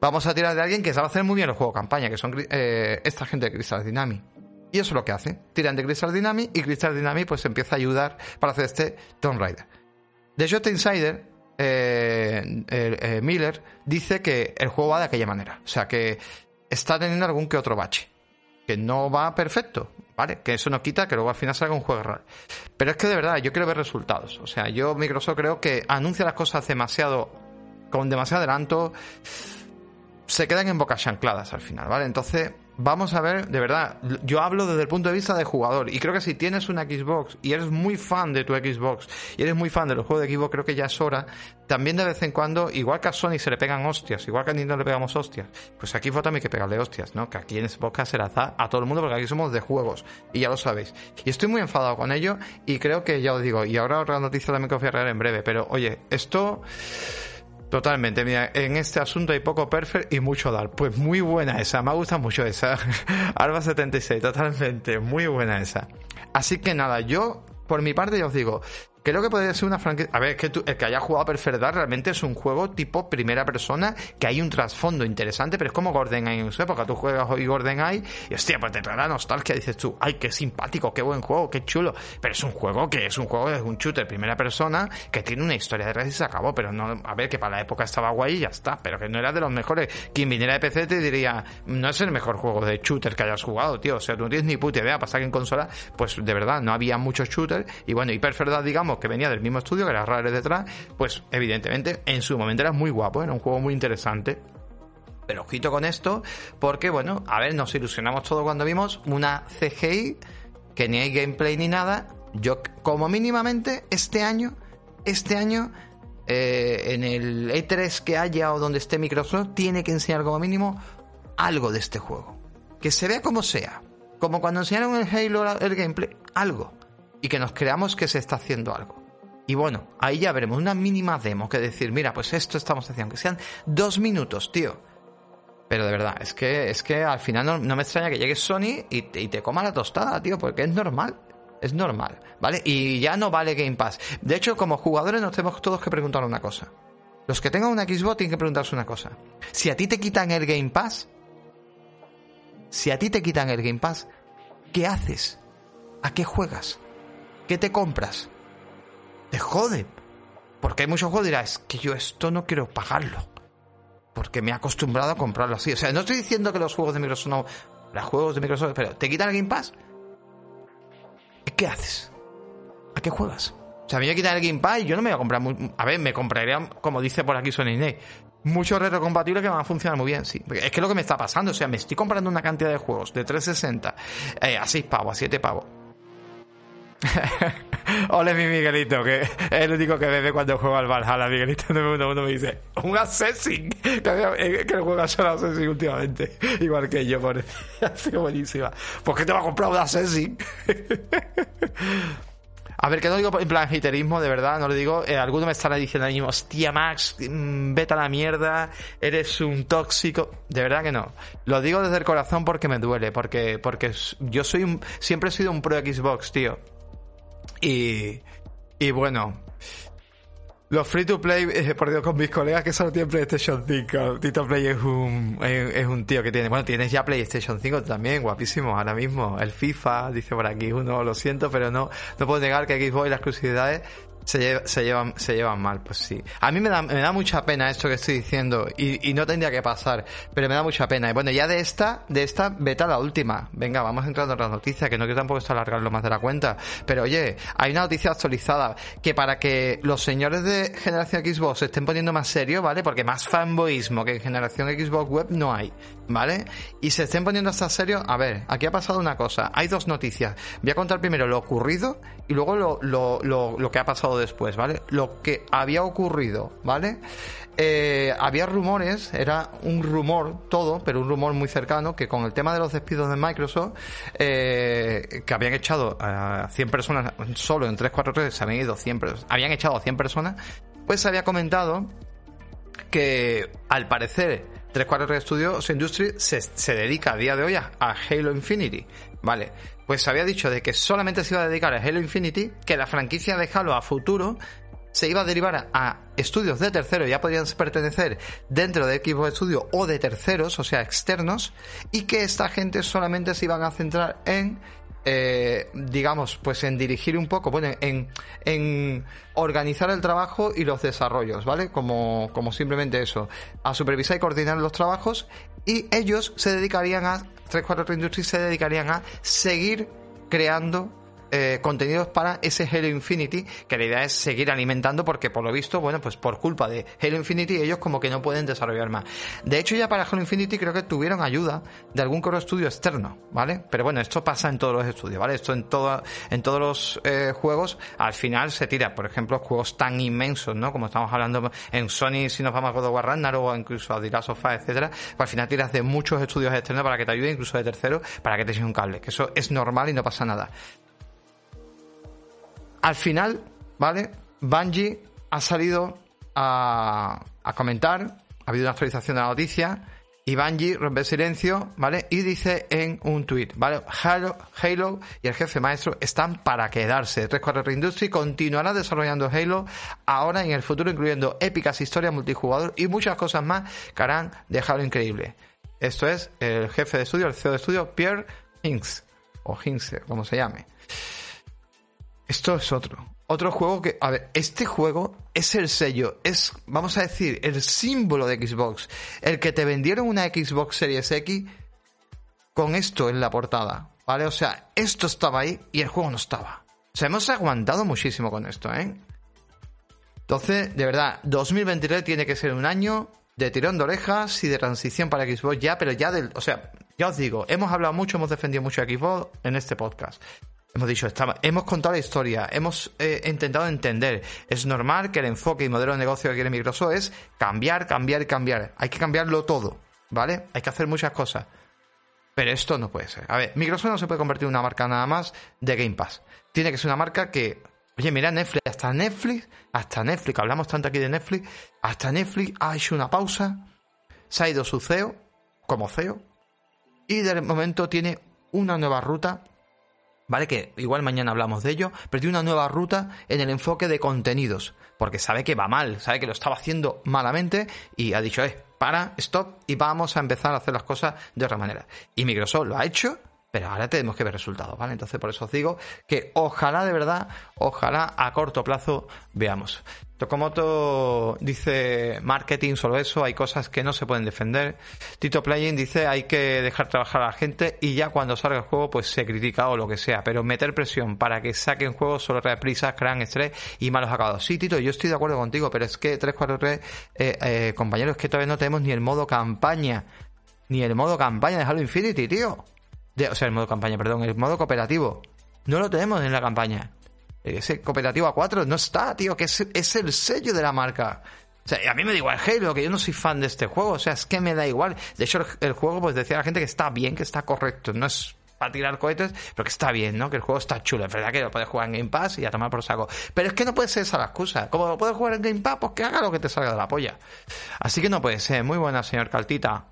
Vamos a tirar de alguien que sabe hacer muy bien el juego campaña, que son eh, esta gente de Crystal Dynamics. Y eso es lo que hacen. Tiran de Crystal Dynamics y Crystal Dynamics pues empieza a ayudar para hacer este Tomb Raider. De Shot Insider, eh, Miller dice que el juego va de aquella manera. O sea que está teniendo algún que otro bache que no va perfecto, ¿vale? Que eso no quita que luego al final salga un juego real. Pero es que de verdad, yo quiero ver resultados. O sea, yo Microsoft creo que anuncia las cosas demasiado, con demasiado adelanto, se quedan en bocas ancladas al final, ¿vale? Entonces, vamos a ver, de verdad, yo hablo desde el punto de vista de jugador y creo que si tienes una Xbox y eres muy fan de tu Xbox y eres muy fan de los juegos de Xbox, creo que ya es hora, también de vez en cuando, igual que a Sony se le pegan hostias, igual que a Nintendo le pegamos hostias, pues aquí también que pegarle hostias, ¿no? Que aquí en Xbox se a todo el mundo porque aquí somos de juegos y ya lo sabéis. Y estoy muy enfadado con ello y creo que ya os digo, y ahora otra noticia también que os voy a en breve, pero oye, esto... Totalmente, mira, en este asunto hay poco perfect y mucho dar. Pues muy buena esa, me gusta mucho esa. (laughs) Alba 76, totalmente, muy buena esa. Así que nada, yo por mi parte ya os digo, Creo que puede ser una franquicia. A ver, es que tú, el que haya jugado Perfect Dark realmente es un juego tipo primera persona, que hay un trasfondo interesante, pero es como GoldenEye en su época. Tú juegas hoy GoldenEye y hostia, pues te trae la nostalgia. Dices tú, ay, qué simpático, qué buen juego, qué chulo. Pero es un juego que es un juego, es un shooter primera persona, que tiene una historia detrás y se acabó. Pero no, a ver, que para la época estaba guay y ya está. Pero que no era de los mejores. Quien viniera de PC te diría, no es el mejor juego de shooter que hayas jugado, tío. O sea, tú no tienes ni puta idea. Pasa que en consola, pues de verdad, no había muchos shooters. Y bueno, y Perfect digamos, que venía del mismo estudio, que era Rare detrás, pues evidentemente en su momento era muy guapo, era un juego muy interesante. Pero ojito con esto, porque bueno, a ver, nos ilusionamos todo cuando vimos una CGI que ni hay gameplay ni nada. Yo, como mínimamente, este año, este año, eh, en el E3 que haya o donde esté Microsoft, tiene que enseñar como mínimo algo de este juego. Que se vea como sea. Como cuando enseñaron el Halo el gameplay, algo. Y que nos creamos que se está haciendo algo. Y bueno, ahí ya veremos una mínima demo que decir, mira, pues esto estamos haciendo, que sean dos minutos, tío. Pero de verdad, es que, es que al final no, me extraña que llegue Sony y te, coma la tostada, tío, porque es normal. Es normal, ¿vale? Y ya no vale Game Pass. De hecho, como jugadores nos tenemos todos que preguntar una cosa. Los que tengan una Xbox tienen que preguntarse una cosa. Si a ti te quitan el Game Pass, si a ti te quitan el Game Pass, ¿qué haces? ¿A qué juegas? ¿Qué te compras? te jode. Porque hay muchos juegos que dirán, es que yo esto no quiero pagarlo. Porque me he acostumbrado a comprarlo así. O sea, no estoy diciendo que los juegos de Microsoft no. Los juegos de Microsoft, pero ¿te quitan el Game Pass? ¿Qué haces? ¿A qué juegas? O sea, a mí me quitan el Game Pass y yo no me voy a comprar. a ver, me compraría, como dice por aquí Sony Ney, muchos retrocompatibles que van a funcionar muy bien, sí. es que es lo que me está pasando. O sea, me estoy comprando una cantidad de juegos de 360 eh, a 6 pavos, a 7 pavos (laughs) Ole mi Miguelito, que es el único que bebe cuando juega al Valhalla. Miguelito uno me dice, un Assassin, (laughs) que, que juega solo Assassin últimamente. (laughs) Igual que yo, por Ha sido buenísima. ¿Por qué te va a comprar un Assassin? A ver, que no digo en plan haterismo, de verdad, no lo digo. Eh, alguno me estará diciendo ahí, hostia, Max, mm, vete a la mierda, eres un tóxico. De verdad que no. Lo digo desde el corazón porque me duele, porque, porque yo soy un, siempre he sido un pro Xbox, tío. Y, y bueno, los free to play, eh, por Dios, con mis colegas que solo tienen PlayStation 5. Tito Play es un, es, un tío que tiene, bueno, tienes ya PlayStation 5 también, guapísimo, ahora mismo. El FIFA, dice por aquí uno, lo siento, pero no, no puedo negar que Xbox y las exclusividades se, se, llevan, se llevan mal, pues sí. A mí me da, me da mucha pena esto que estoy diciendo y, y, no tendría que pasar, pero me da mucha pena. Y bueno, ya de esta, de esta, vete a la última. Venga, vamos entrando en las noticias, que no quiero tampoco esto alargarlo más de la cuenta. Pero oye, hay una noticia actualizada que para que los señores de generación Xbox se estén poniendo más serios, ¿vale? Porque más fanboyismo que en generación Xbox Web no hay, ¿vale? Y se estén poniendo hasta serio, a ver, aquí ha pasado una cosa. Hay dos noticias. Voy a contar primero lo ocurrido y luego lo, lo, lo, lo que ha pasado después, ¿vale? Lo que había ocurrido, ¿vale? Eh, había rumores, era un rumor todo, pero un rumor muy cercano, que con el tema de los despidos de Microsoft, eh, que habían echado a 100 personas, solo en 343 se habían ido 100 personas, habían echado a 100 personas, pues se había comentado que al parecer 343 Studios Industry se, se dedica a día de hoy a Halo Infinity, ¿vale? pues se había dicho de que solamente se iba a dedicar a Halo Infinity, que la franquicia de Halo a futuro se iba a derivar a estudios de terceros, ya podían pertenecer dentro de equipos de estudio o de terceros, o sea, externos, y que esta gente solamente se iban a centrar en, eh, digamos, pues en dirigir un poco, bueno, en, en organizar el trabajo y los desarrollos, ¿vale? Como, como simplemente eso, a supervisar y coordinar los trabajos, y ellos se dedicarían a 343 Industries se dedicarían a seguir creando eh, contenidos para ese Halo Infinity, que la idea es seguir alimentando porque por lo visto, bueno, pues por culpa de Halo Infinity ellos como que no pueden desarrollar más. De hecho ya para Halo Infinity creo que tuvieron ayuda de algún core estudio externo, ¿vale? Pero bueno, esto pasa en todos los estudios, ¿vale? Esto en, todo, en todos los eh, juegos al final se tira, por ejemplo, juegos tan inmensos, ¿no? Como estamos hablando en Sony, si nos vamos a God of War Ragnarok o incluso a The Last of Us, etcétera, pues al final tiras de muchos estudios externos para que te ayuden, incluso de terceros, para que te echen un cable, que eso es normal y no pasa nada. Al final, ¿vale? Bungie ha salido a, comentar, ha habido una actualización de la noticia Y Bungie rompe silencio, ¿vale? Y dice en un tweet, ¿vale? Halo, y el jefe maestro están para quedarse. 343 Industry continuará desarrollando Halo ahora y en el futuro, incluyendo épicas historias multijugador y muchas cosas más que harán de Halo increíble. Esto es el jefe de estudio, el CEO de estudio, Pierre Hinks, o Hinks, como se llame. Esto es otro. Otro juego que, a ver, este juego es el sello, es, vamos a decir, el símbolo de Xbox. El que te vendieron una Xbox Series X con esto en la portada, ¿vale? O sea, esto estaba ahí y el juego no estaba. O sea, hemos aguantado muchísimo con esto, ¿eh? Entonces, de verdad, 2023 tiene que ser un año de tirón de orejas y de transición para Xbox ya, pero ya del, o sea, ya os digo, hemos hablado mucho, hemos defendido mucho Xbox en este podcast. Hemos dicho, hemos contado la historia, hemos eh, intentado entender. Es normal que el enfoque y modelo de negocio que quiere Microsoft es cambiar, cambiar y cambiar. Hay que cambiarlo todo, ¿vale? Hay que hacer muchas cosas. Pero esto no puede ser. A ver, Microsoft no se puede convertir en una marca nada más de Game Pass. Tiene que ser una marca que, oye, mira Netflix, hasta Netflix, hasta Netflix, hablamos tanto aquí de Netflix, hasta Netflix ha hecho una pausa, se ha ido su CEO, como CEO, y de momento tiene una nueva ruta ¿vale? Que igual mañana hablamos de ello, pero tiene una nueva ruta en el enfoque de contenidos, porque sabe que va mal, sabe que lo estaba haciendo malamente y ha dicho, eh, para, stop y vamos a empezar a hacer las cosas de otra manera. Y Microsoft lo ha hecho, pero ahora tenemos que ver resultados, ¿vale? Entonces por eso os digo que ojalá de verdad, ojalá a corto plazo veamos. Tokomoto dice marketing, solo eso, hay cosas que no se pueden defender. Tito Playing dice hay que dejar trabajar a la gente y ya cuando salga el juego pues se critica o lo que sea, pero meter presión para que saquen juegos solo trae prisas, crean estrés y malos acabados. Sí, Tito, yo estoy de acuerdo contigo, pero es que 343 eh, eh, compañeros, es que todavía no tenemos ni el modo campaña, ni el modo campaña de Halo Infinity, tío. o sea, el modo campaña, perdón, el modo cooperativo. No lo tenemos en la campaña. Ese cooperativo a 4 no está, tío, que es, es el sello de la marca. O sea, a mí me da igual Halo, que yo no soy fan de este juego. O sea, es que me da igual. De hecho, el, juego, pues decía la gente que está bien, que está correcto. No es para tirar cohetes, pero que está bien, ¿no? Que el juego está chulo. Es verdad que lo puedes jugar en Game Pass y a tomar por saco. Pero es que no puede ser esa la excusa. Como lo puedes jugar en Game Pass, pues que haga lo que te salga de la polla. Así que no puede ser. Muy buena, señor Caltita.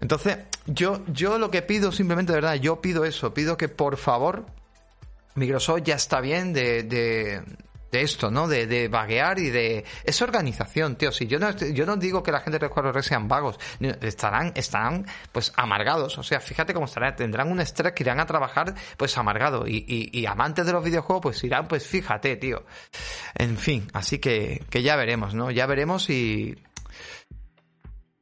Entonces, yo, yo lo que pido, simplemente, de verdad, yo pido eso. Pido que por favor Microsoft ya está bien de, de, esto, ¿no? De, de vaguear y de... Es organización, tío. Si yo no, yo no digo que la gente de 4 sean vagos. Estarán, estarán, pues, amargados. O sea, fíjate cómo estarán. Tendrán un estrés que irán a trabajar, pues, amargado. Y, y, amantes de los videojuegos, pues, irán, pues, fíjate, tío. En fin, así que, que ya veremos, ¿no? Ya veremos y...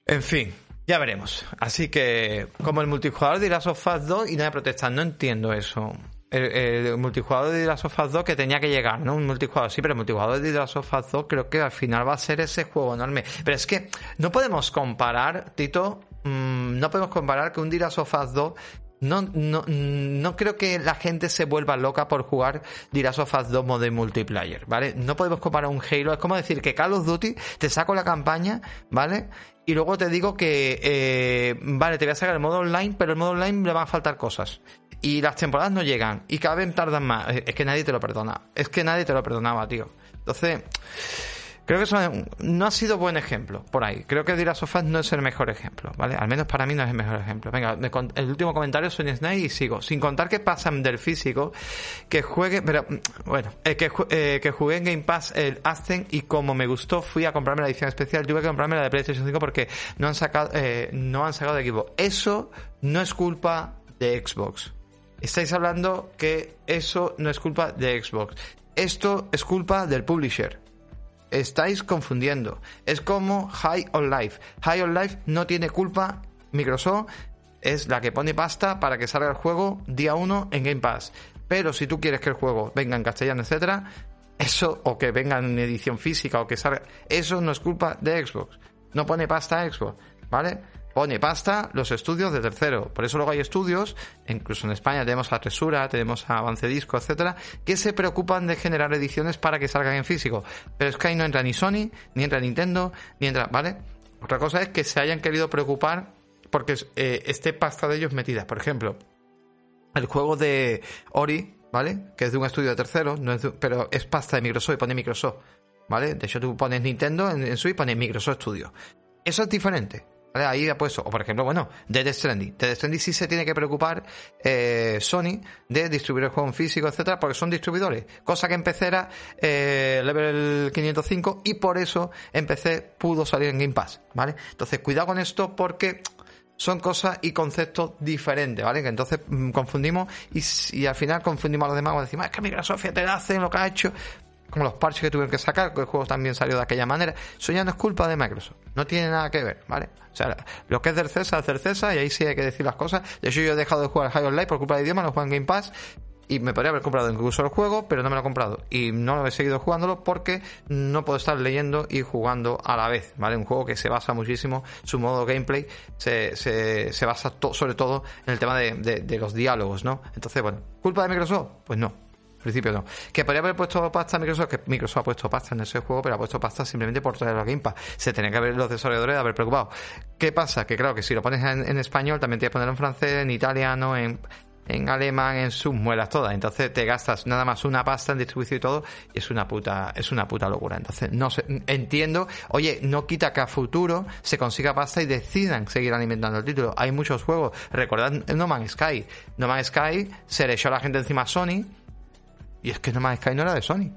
En fin, ya veremos. Así que, como el multijugador of Us 2 y nadie protesta, no entiendo eso el, multijugador de The Last of Us 2 que tenía que llegar, ¿no? Un multijugador, sí, pero el multijugador de The Last of Us 2 creo que al final va a ser ese juego enorme. Pero es que no podemos comparar, Tito, mm, no podemos comparar que un The Last of Us 2 no, no, no creo que la gente se vuelva loca por jugar Last of Us 2 modo multiplayer, ¿vale? No podemos comparar un Halo. Es como decir que Call of Duty te saco la campaña, ¿vale? Y luego te digo que, eh, vale, te voy a sacar el modo online, pero el modo online le van a faltar cosas y las temporadas no llegan y cada vez tardan más. Es que nadie te lo perdona. Es que nadie te lo perdonaba, tío. Entonces, creo que eso no ha sido buen ejemplo por ahí. Creo que Dira Sofás no es el mejor ejemplo, ¿vale? Al menos para mí no es el mejor ejemplo. Venga, el último comentario Sony Snake y sigo. Sin contar que pasan del físico, que juegue, pero bueno, eh, que, eh, que jugué en Game Pass el Ascen y como me gustó fui a comprarme la edición especial. Tuve que comprarme la de PlayStation 5 porque no han sacado, eh, no han sacado de equipo. Eso no es culpa de Xbox estáis hablando que eso no es culpa de Xbox. Esto es culpa del publisher. Estáis confundiendo. Es como High on Life. High on Life no tiene culpa. Microsoft es la que pone pasta para que salga el juego día 1 en Game Pass. Pero si tú quieres que el juego venga en castellano, etcétera, eso, o que venga en edición física, o que salga, eso no es culpa de Xbox. No pone pasta a Xbox, ¿vale? Pone pasta los estudios de tercero. Por eso luego hay estudios, incluso en España tenemos a Tresura, tenemos a Avance Disco, etcétera, que se preocupan de generar ediciones para que salgan en físico. Pero es que ahí no entra ni Sony, ni entra Nintendo, ni entra, ¿vale? Otra cosa es que se hayan querido preocupar porque eh, esté pasta de ellos metida. Por ejemplo, el juego de Ori, ¿vale? Que es de un estudio de tercero, no es pero es pasta de Microsoft y pone Microsoft, ¿vale? De hecho, tú pones Nintendo en, en y pones Microsoft Studio. Eso es diferente. Ahí ha puesto, o por ejemplo, bueno, Dead Stranding. Dead Stranding sí se tiene que preocupar eh, Sony de distribuir el juego en físico, etcétera, porque son distribuidores. Cosa que en PC era eh, level 505 y por eso en PC pudo salir en Game Pass, ¿vale? Entonces, cuidado con esto porque son cosas y conceptos diferentes, ¿vale? Que entonces mm, confundimos y, al final confundimos a los demás cuando decimos, es que Microsoft te hace lo que ha hecho como los parches que tuvieron que sacar, que el juego también salió de aquella manera. Eso ya no es culpa de Microsoft. No tiene nada que ver, ¿vale? O sea, lo que es del César, es del César, y ahí sí hay que decir las cosas. De hecho, yo he dejado de jugar High Life por culpa de idioma, lo juego en Game Pass. Y me podría haber comprado incluso el juego, pero no me lo he comprado. Y no lo he seguido jugándolo porque no puedo estar leyendo y jugando a la vez, ¿vale? Un juego que se basa muchísimo, su modo gameplay se, se, se basa sobre todo en el tema de, de los diálogos, ¿no? Entonces, bueno, ¿culpa de Microsoft? Pues no, principio no. Que podría haber puesto pasta a Microsoft, que Microsoft ha puesto pasta en ese juego, pero ha puesto pasta simplemente por traer la Game. Se tenía que haber los desarrolladores de haber preocupado. ¿Qué pasa? Que claro, que si lo pones en, español, también tienes que ponerlo en francés, en italiano, en, en alemán, en sus muelas todas. Entonces te gastas nada más una pasta en distribución y todo, y es una puta, es una puta locura. Entonces, no sé, entiendo, oye, no quita que a futuro se consiga pasta y decidan seguir alimentando el título. Hay muchos juegos. Recordad No Man's Sky. No Man's Sky se le echó a la gente encima a Sony y es que No Man's Sky no era de Sony.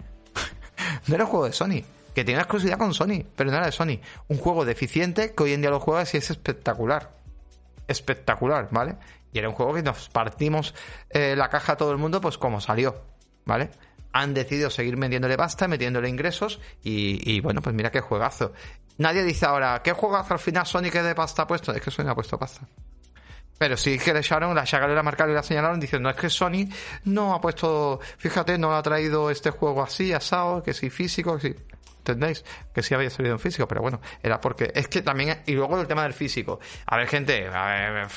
(laughs) no era un juego de Sony. Que tenía exclusividad con Sony, pero no era de Sony. Un juego deficiente que hoy en día lo juegas y es espectacular. Espectacular, ¿vale? Y era un juego que nos partimos eh, la caja a todo el mundo, pues como salió, ¿vale? Han decidido seguir vendiéndole pasta, metiéndole ingresos y, y bueno, pues mira qué juegazo. Nadie dice ahora, ¿qué juegazo al final Sony que de pasta puesto? Es que Sony ha puesto pasta. Pero sí que le echaron, la sacaron, la marcaron y la señalaron diciendo, es que Sony no ha puesto, fíjate, no ha traído este juego así, asado, que sí físico, que sí. ¿Entendéis? Que sí había salido en físico, pero bueno, era porque. Es que también. Y luego el tema del físico. A ver, gente, a,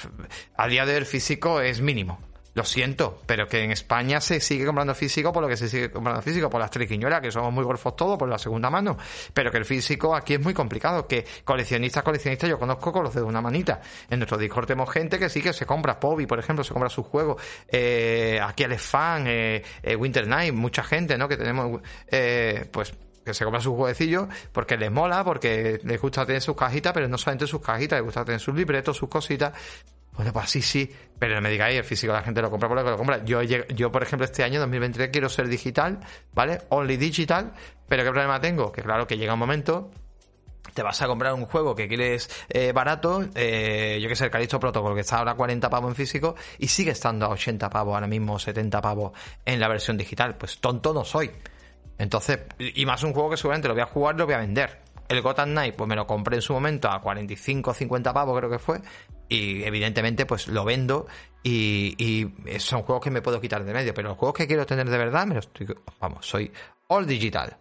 a día de hoy el físico es mínimo. Lo siento, pero que en España se sigue comprando físico por lo que se sigue comprando físico, por las triquiñuelas, que somos muy golfos todos, por la segunda mano. Pero que el físico aquí es muy complicado. Que coleccionistas, coleccionistas, yo conozco con los de una manita. En nuestro Discord tenemos gente que sí que se compra. Pobi, por ejemplo, se compra su juego. Eh, aquí el fan, eh, eh, Winter Night, mucha gente, ¿no? Que tenemos, eh, pues que se compra su jueguecillo porque les mola, porque les gusta tener sus cajitas, pero no solamente sus cajitas, les gusta tener sus libretos, sus cositas. Bueno, pues sí, sí, pero no me digáis, el físico la gente lo compra por lo que lo compra. Yo, yo, por ejemplo, este año 2023 quiero ser digital, ¿vale? Only digital, pero ¿qué problema tengo? Que claro, que llega un momento te vas a comprar un juego que quieres eh, barato, eh, yo que sé, el Calixto Protocol, que está ahora a 40 pavos en físico y sigue estando a 80 pavos, ahora mismo 70 pavos en la versión digital. Pues tonto no soy. Entonces, y más un juego que seguramente lo voy a jugar, lo voy a vender. El Gotham Knight, pues me lo compré en su momento a 45 50 pavos, creo que fue, y evidentemente pues lo vendo y, son juegos que me puedo quitar de medio, pero los juegos que quiero tener de verdad me los estoy, vamos, soy all digital,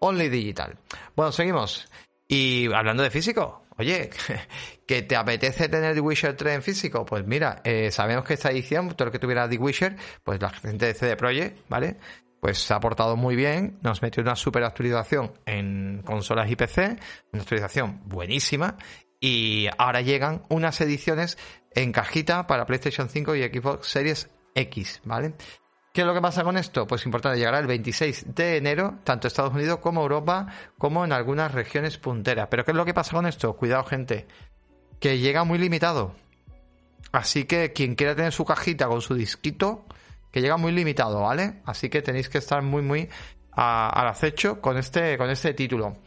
only digital. Bueno, seguimos. Y hablando de físico, oye, (laughs) ¿que te apetece tener The Witcher 3 en físico? Pues mira, eh, sabemos que esta edición, todo lo que tuviera The Witcher, pues la gente de CD Projekt, ¿vale? Pues se ha portado muy bien, nos metió una super actualización en consolas y PC, una actualización buenísima, y ahora llegan unas ediciones en cajita para PlayStation 5 y Xbox Series X, ¿vale? ¿Qué es lo que pasa con esto? Pues importante, llegará el 26 de enero, tanto Estados Unidos como Europa, como en algunas regiones punteras. Pero ¿qué es lo que pasa con esto? Cuidado, gente, que llega muy limitado. Así que quien quiera tener su cajita con su disquito, que llega muy limitado, ¿vale? Así que tenéis que estar muy, muy al acecho con este, con este título.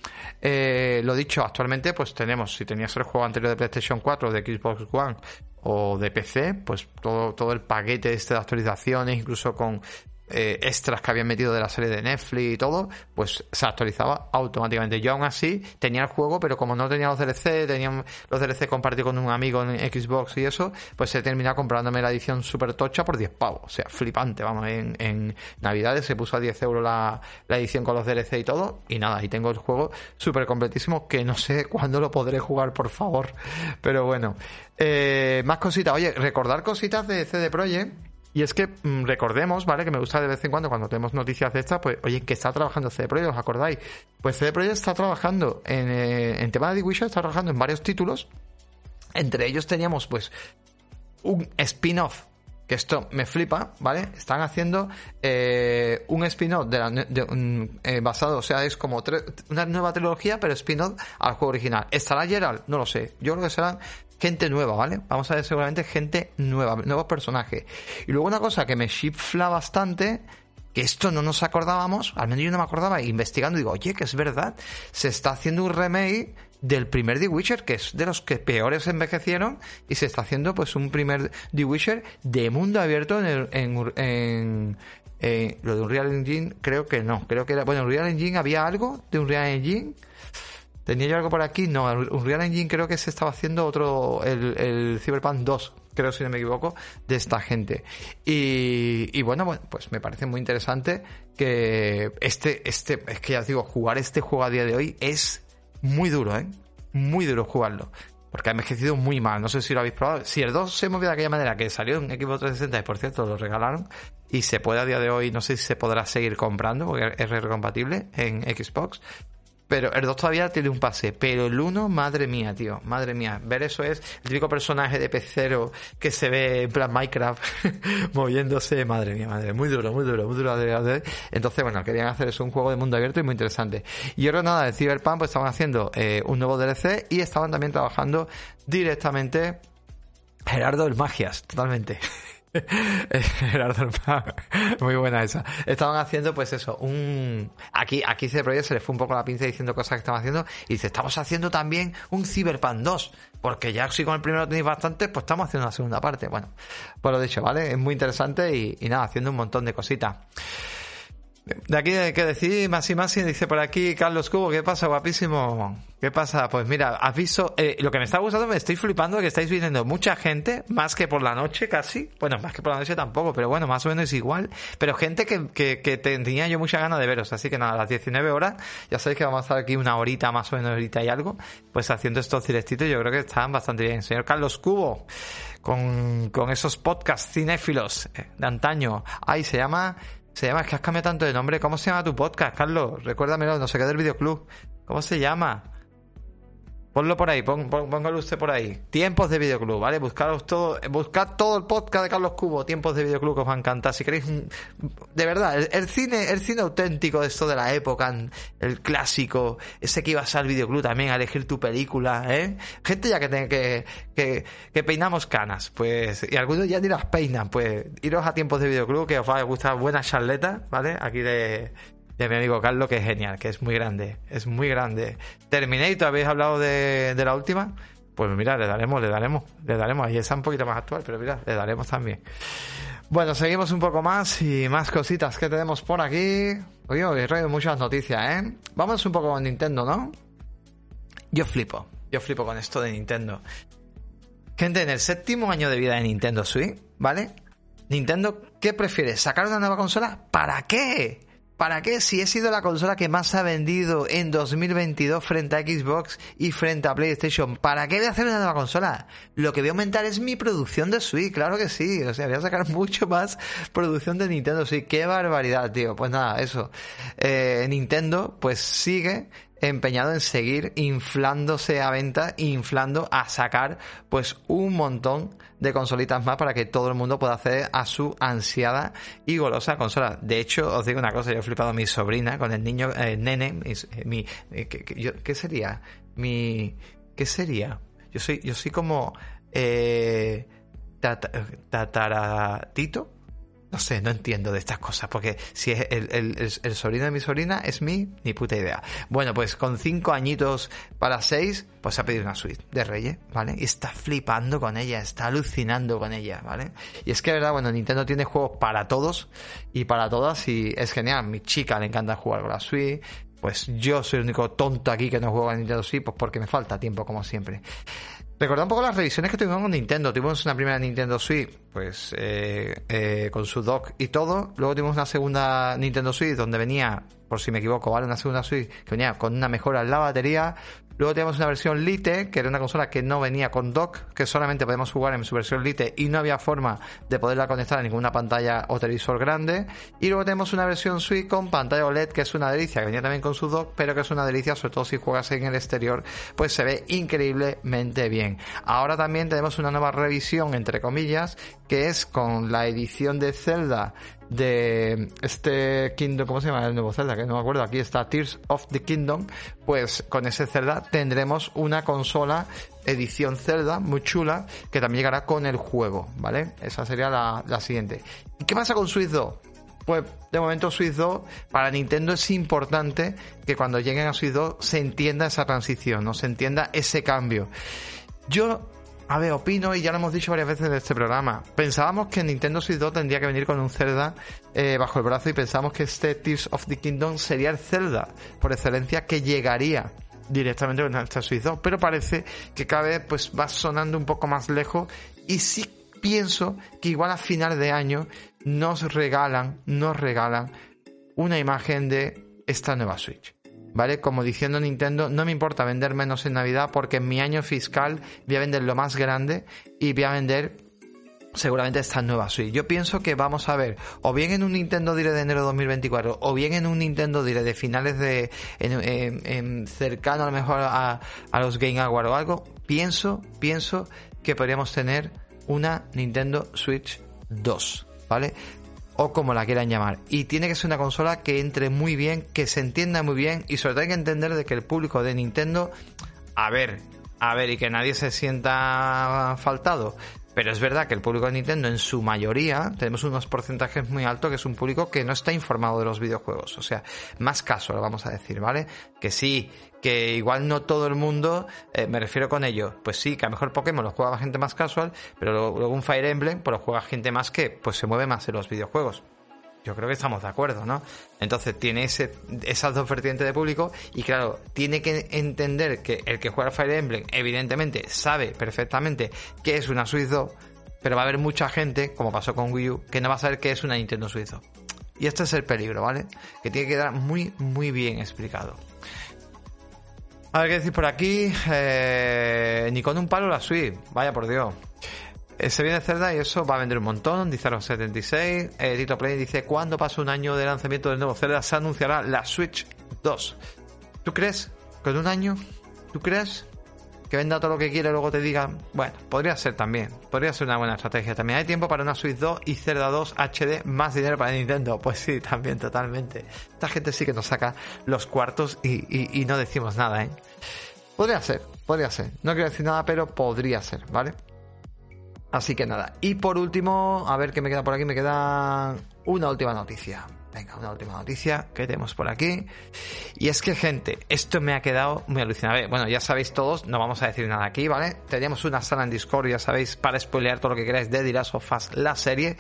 Eh, lo dicho, actualmente pues tenemos, si tenías el juego anterior de PlayStation 4, de Xbox One o de PC, pues todo, todo el paquete este de actualizaciones, incluso con eh, extras que habían metido de la serie de Netflix y todo, pues se actualizaba automáticamente. Yo aún así tenía el juego, pero como no tenía los DLC, tenía los DLC compartidos con un amigo en Xbox y eso, pues he terminado comprándome la edición super tocha por 10 pavos. O sea, flipante, vamos, en, en Navidades se puso a 10 euros la, la, edición con los DLC y todo, y nada, y tengo el juego súper completísimo que no sé (laughs) cuándo lo podré jugar, por favor. Pero bueno, eh, más cositas. Oye, recordar cositas de CD Projekt y es que mm, recordemos, ¿vale? Que me gusta de vez en cuando cuando tenemos noticias de estas, pues, oye, que está trabajando CD Projekt, ¿os acordáis? Pues CD Projekt está trabajando en, eh, en tema de Witcher, está trabajando en varios títulos. Entre ellos teníamos, pues, un spin-off que esto me flipa, ¿vale? Están haciendo eh, un spin-off de eh, basado, o sea, es como una nueva trilogía, pero spin-off al juego original. ¿Estará Gerald? No lo sé. Yo creo que serán gente nueva, ¿vale? Vamos a ver seguramente gente nueva, nuevos personajes. Y luego una cosa que me chifla bastante que esto no nos acordábamos, al menos yo no me acordaba, investigando digo, oye, que es verdad, se está haciendo un remake del primer The Witcher, que es de los que peores envejecieron, y se está haciendo pues un primer The Witcher de mundo abierto en, en, en, lo de Unreal Engine, creo que no, creo que era, bueno, Unreal Engine había algo de Unreal Engine, tenía yo algo por aquí, no, Unreal Engine creo que se estaba haciendo otro, el, el Cyberpunk 2, creo si no me equivoco, de esta gente. Y, bueno, pues me parece muy interesante que este, este, es que ya os digo, jugar este juego a día de hoy es muy duro, ¿eh? Muy duro jugarlo. Porque ha envejecido muy mal. No sé si lo habéis probado. Si el 2 se movió de aquella manera que salió en Equipo 360 y por cierto lo regalaron y se puede a día de hoy, no sé si se podrá seguir comprando porque es recompatible en Xbox. Pero el 2 todavía tiene un pase. Pero el 1, madre mía, tío. Madre mía. Ver eso es el típico personaje de pecero que se ve en plan Minecraft (laughs) moviéndose. Madre mía, madre. Muy duro, muy duro, muy duro. Entonces, bueno, querían hacer eso, un juego de mundo abierto y muy interesante. Y ahora nada, de Cyberpunk, pues estaban haciendo eh, un nuevo DLC y estaban también trabajando directamente Gerardo el Magias, totalmente. (laughs) (laughs) Gerardo Muy buena esa. Estaban haciendo, pues eso, un. Aquí, aquí se le fue un poco la pinza diciendo cosas que estaban haciendo. Y dice, estamos haciendo también un Cyberpunk 2. Porque ya si con el primero tenéis bastante, pues estamos haciendo una segunda parte. Bueno, pues lo dicho, ¿vale? Es muy interesante y, y nada, haciendo un montón de cositas. De aquí hay que decir, más y más, dice por aquí Carlos Cubo, ¿qué pasa, guapísimo? ¿Qué pasa? Pues mira, has visto, eh, lo que me está gustando, me estoy flipando que estáis viniendo mucha gente, más que por la noche casi, bueno, más que por la noche tampoco, pero bueno, más o menos igual, pero gente que, que, que tenía yo mucha ganas de veros, así que nada, a las 19 horas, ya sabéis que vamos a estar aquí una horita, más o menos horita y algo, pues haciendo estos directitos, yo creo que están bastante bien. Señor Carlos Cubo, con, con esos podcasts cinéfilos eh, de antaño, ay, se llama se llama, es que has cambiado tanto de nombre. ¿Cómo se llama tu podcast, Carlos? Recuérdamelo, no sé qué del videoclub. ¿Cómo se llama? Ponlo por ahí, pon, póngalo usted por ahí. Tiempos de videoclub, ¿vale? Buscaros todo, buscad todo el podcast de Carlos Cubo, tiempos de videoclub que os va a encantar. Si queréis, de verdad, el, cine, el cine auténtico de esto de la época, el clásico, ese que ibas al videoclub también a elegir tu película, ¿eh? Gente ya que tiene que, que, que peinamos canas, pues, y algunos ya ni las peinan, pues, iros a tiempos de videoclub que os va a gustar buena charleta, ¿vale? Aquí de, de mi amigo Carlos, que es genial, que es muy grande, es muy grande. Terminator, ¿habéis hablado de, de la última? Pues mira, le daremos, le daremos, le daremos. Ahí está un poquito más actual, pero mira, le daremos también. Bueno, seguimos un poco más y más cositas que tenemos por aquí. Oye, he traído muchas noticias, ¿eh? Vamos un poco con Nintendo, ¿no? Yo flipo, yo flipo con esto de Nintendo. Gente, en el séptimo año de vida de Nintendo Switch, ¿vale? Nintendo, ¿qué prefiere? ¿Sacar una nueva consola? ¿Para qué? ¿Para qué? Si he sido la consola que más ha vendido en 2022 frente a Xbox y frente a PlayStation, ¿para qué voy a hacer una nueva consola? Lo que voy a aumentar es mi producción de Switch, claro que sí. O sea, voy a sacar (laughs) mucho más producción de Nintendo Switch. ¡Qué barbaridad, tío! Pues nada, eso. Eh, Nintendo, pues sigue empeñado en seguir inflándose a venta, inflando a sacar pues un montón de consolitas más para que todo el mundo pueda acceder a su ansiada y golosa consola. De hecho, os digo una cosa, yo he flipado a mi sobrina con el niño, eh, nene, eh, mi, eh, ¿qué, sería? Mi, ¿qué sería? Yo soy, yo soy como, eh, tataratito, no sé, no entiendo de estas cosas, porque si es el, sobrino de mi sobrina es mi, ni puta idea. Bueno, pues con cinco añitos para seis, pues ha pedido una suite de Reyes, ¿vale? Y está flipando con ella, está alucinando con ella, ¿vale? Y es que, verdad, bueno, Nintendo tiene juegos para todos y para todas y es genial. Mi chica le encanta jugar con la Switch, pues yo soy el único tonto aquí que no juega a Nintendo Switch, pues porque me falta tiempo, como siempre. Recordad un poco las revisiones que tuvimos con Nintendo. Tuvimos una primera Nintendo Switch, pues eh, eh, con su dock y todo. Luego tuvimos una segunda Nintendo Switch donde venía por si me equivoco, ¿vale? Una segunda Switch que venía con una mejora en la batería, Luego tenemos una versión Lite, que era una consola que no venía con dock, que solamente podemos jugar en su versión Lite y no había forma de poderla conectar a ninguna pantalla o televisor grande. Y luego tenemos una versión Switch con pantalla OLED, que es una delicia, que venía también con su dock, pero que es una delicia, sobre todo si juegas en el exterior, pues se ve increíblemente bien. Ahora también tenemos una nueva revisión, entre comillas, que es con la edición de Zelda de este Kingdom, ¿cómo se llama el nuevo Zelda? Que no me acuerdo, aquí está Tears of the Kingdom, pues con ese Zelda tendremos una consola edición Zelda muy chula que también llegará con el juego, ¿vale? Esa sería la, siguiente. ¿Y qué pasa con Switch 2? Pues de momento Switch 2 para Nintendo es importante que cuando lleguen a Switch 2 se entienda esa transición, no se entienda ese cambio. Yo a ver, opino, y ya lo hemos dicho varias veces en este programa, pensábamos que Nintendo Switch 2 tendría que venir con un Zelda eh, bajo el brazo y pensábamos que este Tears of the Kingdom sería el Zelda, por excelencia, que llegaría directamente con esta Switch 2, pero parece que cada vez pues va sonando un poco más lejos y sí pienso que igual a final de año nos regalan, nos regalan una imagen de esta nueva Switch. ¿Vale? Como diciendo Nintendo, no me importa vender menos en Navidad porque en mi año fiscal voy a vender lo más grande y voy a vender seguramente esta nueva Switch. Yo pienso que vamos a ver, o bien en un Nintendo Direct de enero de 2024, o bien en un Nintendo Direct de finales de, en, cercano a lo mejor a, a los Game Awards o algo, pienso, pienso que podríamos tener una Nintendo Switch 2, ¿vale? O como la quieran llamar. Y tiene que ser una consola que entre muy bien, que se entienda muy bien y sobre todo hay que entender de que el público de Nintendo, a ver, a ver, y que nadie se sienta faltado. Pero es verdad que el público de Nintendo, en su mayoría, tenemos unos porcentajes muy altos, que es un público que no está informado de los videojuegos. O sea, más caso, lo vamos a decir, ¿vale? Que sí, que igual no todo el mundo, eh, me refiero con ello, pues sí, que a lo mejor Pokémon lo juega gente más casual, pero luego un Fire Emblem, pues lo juega gente más que pues se mueve más en los videojuegos. Yo creo que estamos de acuerdo, ¿no? Entonces tiene ese, esas dos vertientes de público y claro, tiene que entender que el que juega Fire Emblem evidentemente sabe perfectamente que es una Switch 2, pero va a haber mucha gente, como pasó con Wii U, que no va a saber que es una Nintendo Switch 2. Y este es el peligro, ¿vale? Que tiene que quedar muy, muy bien explicado. A ver qué decir por aquí. Eh, ni con un palo la Switch. Vaya por Dios. Eh, se viene Zelda y eso va a vender un montón, dice los 76. Eh, Tito Play dice, cuando pase un año de lanzamiento del nuevo Zelda se anunciará la Switch 2. ¿Tú crees? ¿Con un año? ¿Tú crees? Que venda todo lo que quiere luego te digan, bueno, podría ser también, podría ser una buena estrategia. También hay tiempo para una Switch 2 y Zelda 2 HD, más dinero para Nintendo. (laughs) Pues sí, también, totalmente. Esta gente sí que nos saca los cuartos y, y no decimos nada, ¿eh? Podría ser, podría ser. No quiero decir nada, pero podría ser, ¿vale? Así que nada. Y por último, a ver qué me queda por aquí. Me queda una última noticia. Venga, una última noticia que tenemos por aquí. Y es que, gente, esto me ha quedado muy alucinante. Bueno, ya sabéis todos, no vamos a decir nada aquí, ¿vale? Teníamos una sala en Discord, ya sabéis, para spoilear todo lo que queráis de The Last of la serie.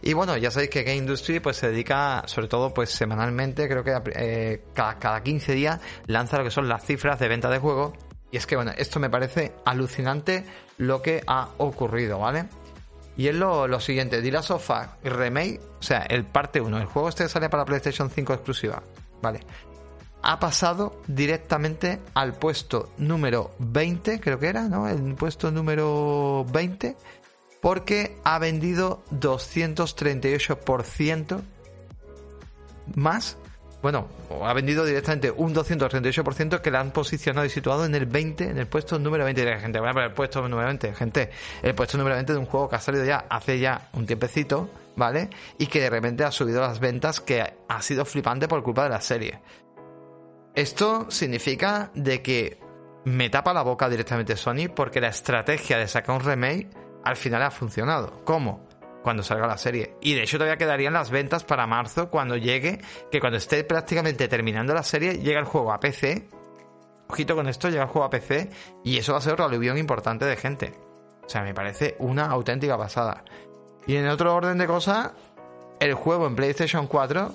Y bueno, ya sabéis que Game Industry pues se dedica, sobre todo, pues semanalmente, creo que eh, cada, cada 15 días, lanza lo que son las cifras de venta de juego y es que, bueno, esto me parece alucinante lo que ha ocurrido, ¿vale? Y es lo, siguiente, The Last of Remake, o sea, el parte 1, el juego este sale para PlayStation 5 exclusiva, ¿vale? Ha pasado directamente al puesto número 20, creo que era, ¿no? El puesto número 20, porque ha vendido 238% más bueno, ha vendido directamente un 238% que la han posicionado y situado en el 20, en el puesto número 20 de gente. Bueno, el puesto número 20, gente, el puesto número 20 de un juego que ha salido ya hace ya un tiempecito, ¿vale? Y que de repente ha subido las ventas que ha sido flipante por culpa de la serie. Esto significa de que me tapa la boca directamente Sony porque la estrategia de sacar un remake al final ha funcionado. ¿Cómo? Cuando salga la serie. Y de hecho todavía quedarían las ventas para marzo cuando llegue, que cuando esté prácticamente terminando la serie, llega el juego a PC. Ojito con esto, llega el juego a PC y eso va a ser otro aluvión importante de gente. O sea, me parece una auténtica pasada. Y en otro orden de cosas, el juego en PlayStation 4,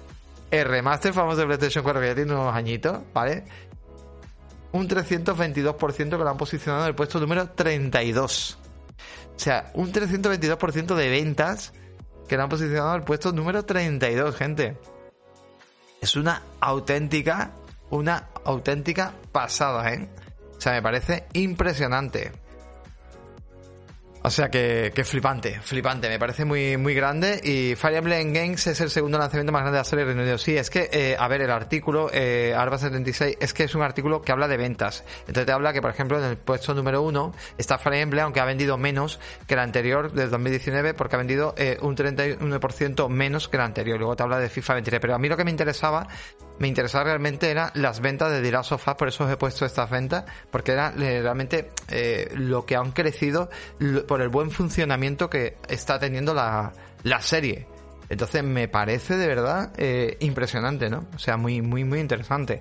(laughs) el remaster famoso de PlayStation 4 que ya tiene unos añitos, ¿vale? Un 322% que lo han posicionado en el puesto número 32. O sea, un 322% de ventas que lo han posicionado al puesto número 32, gente. es una auténtica, una auténtica pasada, ¿eh? O sea, me parece impresionante. O sea que, que, flipante, flipante, me parece muy, muy grande. Y Fire Emblem Games es el segundo lanzamiento más grande de la serie Reino Unido. Sí, es que, eh, a ver, el artículo, eh, Arba 76, es que es un artículo que habla de ventas. Entonces te habla que, por ejemplo, en el puesto número uno está Fire Emblem, aunque ha vendido menos que el anterior del 2019, porque ha vendido eh, un 31% menos que el anterior. Luego te habla de FIFA 23. Pero a mí lo que me interesaba me interesaba realmente eran las ventas de of Us, por eso os he puesto estas ventas, porque era eh, realmente eh, lo que han crecido por el buen funcionamiento que está teniendo la, la serie. Entonces me parece de verdad eh, impresionante, ¿no? O sea, muy, muy, muy interesante.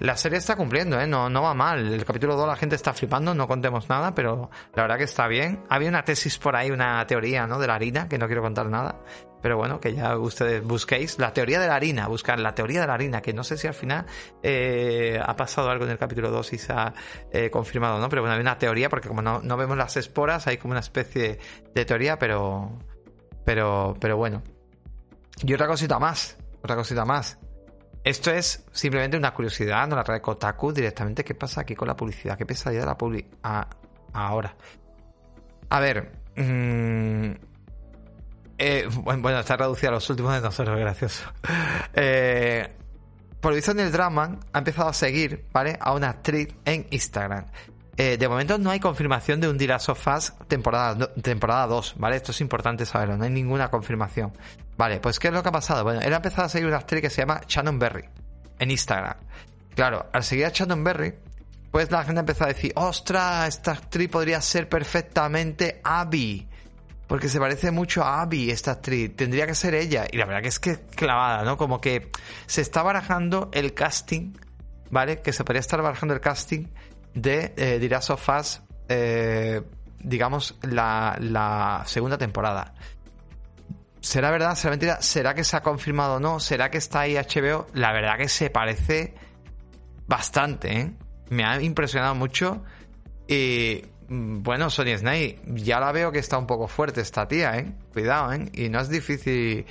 La serie está cumpliendo, ¿eh? No, no va mal. El capítulo 2 la gente está flipando, no contemos nada, pero la verdad que está bien. Había una tesis por ahí, una teoría, ¿no? De la harina, que no quiero contar nada. Pero bueno, que ya ustedes busquéis la teoría de la harina, buscar la teoría de la harina, que no sé si al final eh, ha pasado algo en el capítulo 2 y se ha eh, confirmado, ¿no? Pero bueno, hay una teoría, porque como no, no vemos las esporas, hay como una especie de teoría, pero. Pero, pero bueno. Y otra cosita más, otra cosita más. Esto es simplemente una curiosidad, no la trae Kotaku directamente. ¿Qué pasa aquí con la publicidad? ¿Qué pesadilla de la publicidad ahora? A ver. Mmm, eh, bueno, está reducido a los últimos de nosotros, gracioso. (laughs) Eh, por lo visto, el Draman ha empezado a seguir, ¿vale? A una actriz en Instagram. Eh, de momento no hay confirmación de un The of Us temporada, temporada 2, ¿vale? Esto es importante saberlo, no hay ninguna confirmación. Vale, pues ¿qué es lo que ha pasado? Bueno, él ha empezado a seguir una actriz que se llama Shannon Berry en Instagram. Claro, al seguir a Shannon Berry, pues la gente ha empezado a decir, ostras, esta actriz podría ser perfectamente Abby. Porque se parece mucho a Abby, esta actriz. Tendría que ser ella. Y la verdad que es que es clavada, ¿no? Como que se está barajando el casting, ¿vale? Que se podría estar barajando el casting de eh, The of Us, eh, digamos, la, la segunda temporada. ¿Será verdad? ¿Será mentira? ¿Será que se ha confirmado o no? ¿Será que está ahí HBO? La verdad que se parece bastante, ¿eh? Me ha impresionado mucho. Y bueno, Sony Snake, ya la veo que está un poco fuerte esta tía, ¿eh? Cuidado, ¿eh? Y no es difícil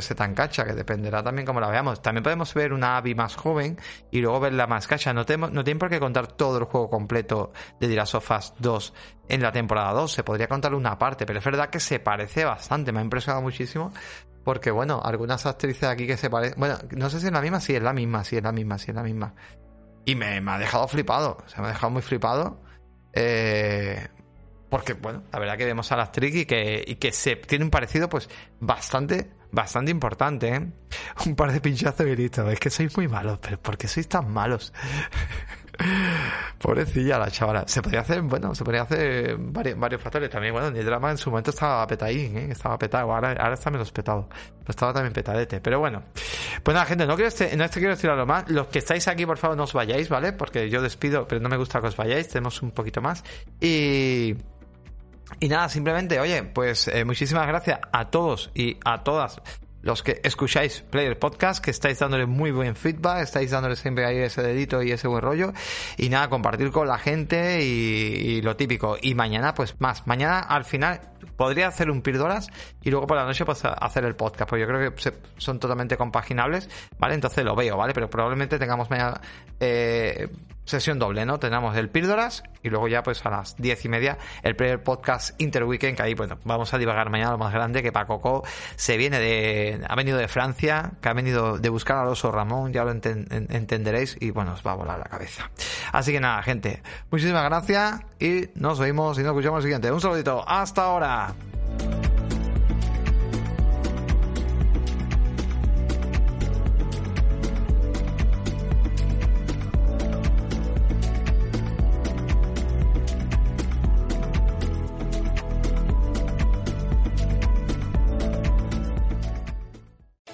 ser tan cacha, que dependerá también como la veamos. También podemos ver una Abby más joven y luego verla más cacha. No, tenemos, no tienen por qué contar todo el juego completo de Us 2 en la temporada 2. Se podría contar una parte, pero es verdad que se parece bastante. Me ha impresionado muchísimo. Porque, bueno, algunas actrices aquí que se parecen. Bueno, no sé si es la misma, si es la misma, si es la misma, si es la misma. Y me, ha dejado flipado. O sea, me ha dejado muy flipado. Eh, porque, bueno, la verdad que vemos a la actriz y que, y que se tiene un parecido, pues, bastante, bastante importante, ¿eh? (laughs) Un par de pinchazos y listo. Es que sois muy malos, pero ¿por qué sois tan malos? (laughs) Pobrecilla la chavala. Se podría hacer, bueno, se podría hacer varios, varios factores. También, bueno, el drama en su momento estaba petadín, ¿eh? Estaba petado. Ahora, está menos petado. Pero estaba también petadete. Pero bueno. Pues nada, gente, no quiero, este, no este quiero algo más. Los que estáis aquí, por favor, no os vayáis, ¿vale? Porque yo despido, pero no me gusta que os vayáis. Tenemos un poquito más. Y... Y nada, simplemente, oye, pues eh, muchísimas gracias a todos y a todas los que escucháis Player Podcast, que estáis dándole muy buen feedback, estáis dándole siempre ahí ese dedito y ese buen rollo. Y nada, compartir con la gente y, lo típico. Y mañana, pues más. Mañana al final podría hacer un píldoras y luego por la noche pues hacer el podcast, porque yo creo que son totalmente compaginables, ¿vale? Entonces lo veo, ¿vale? Pero probablemente tengamos mañana eh, sesión doble, ¿no? Tenemos el Píldoras y luego ya pues a las diez y media el primer podcast Interweekend, que ahí bueno, vamos a divagar mañana lo más grande, que Paco se viene de, ha venido de Francia, que ha venido de buscar al oso Ramón, ya lo entenderéis y bueno, os va a volar la cabeza. Así que nada, gente, muchísimas gracias y nos vemos y nos escuchamos el siguiente. Un saludito, hasta ahora.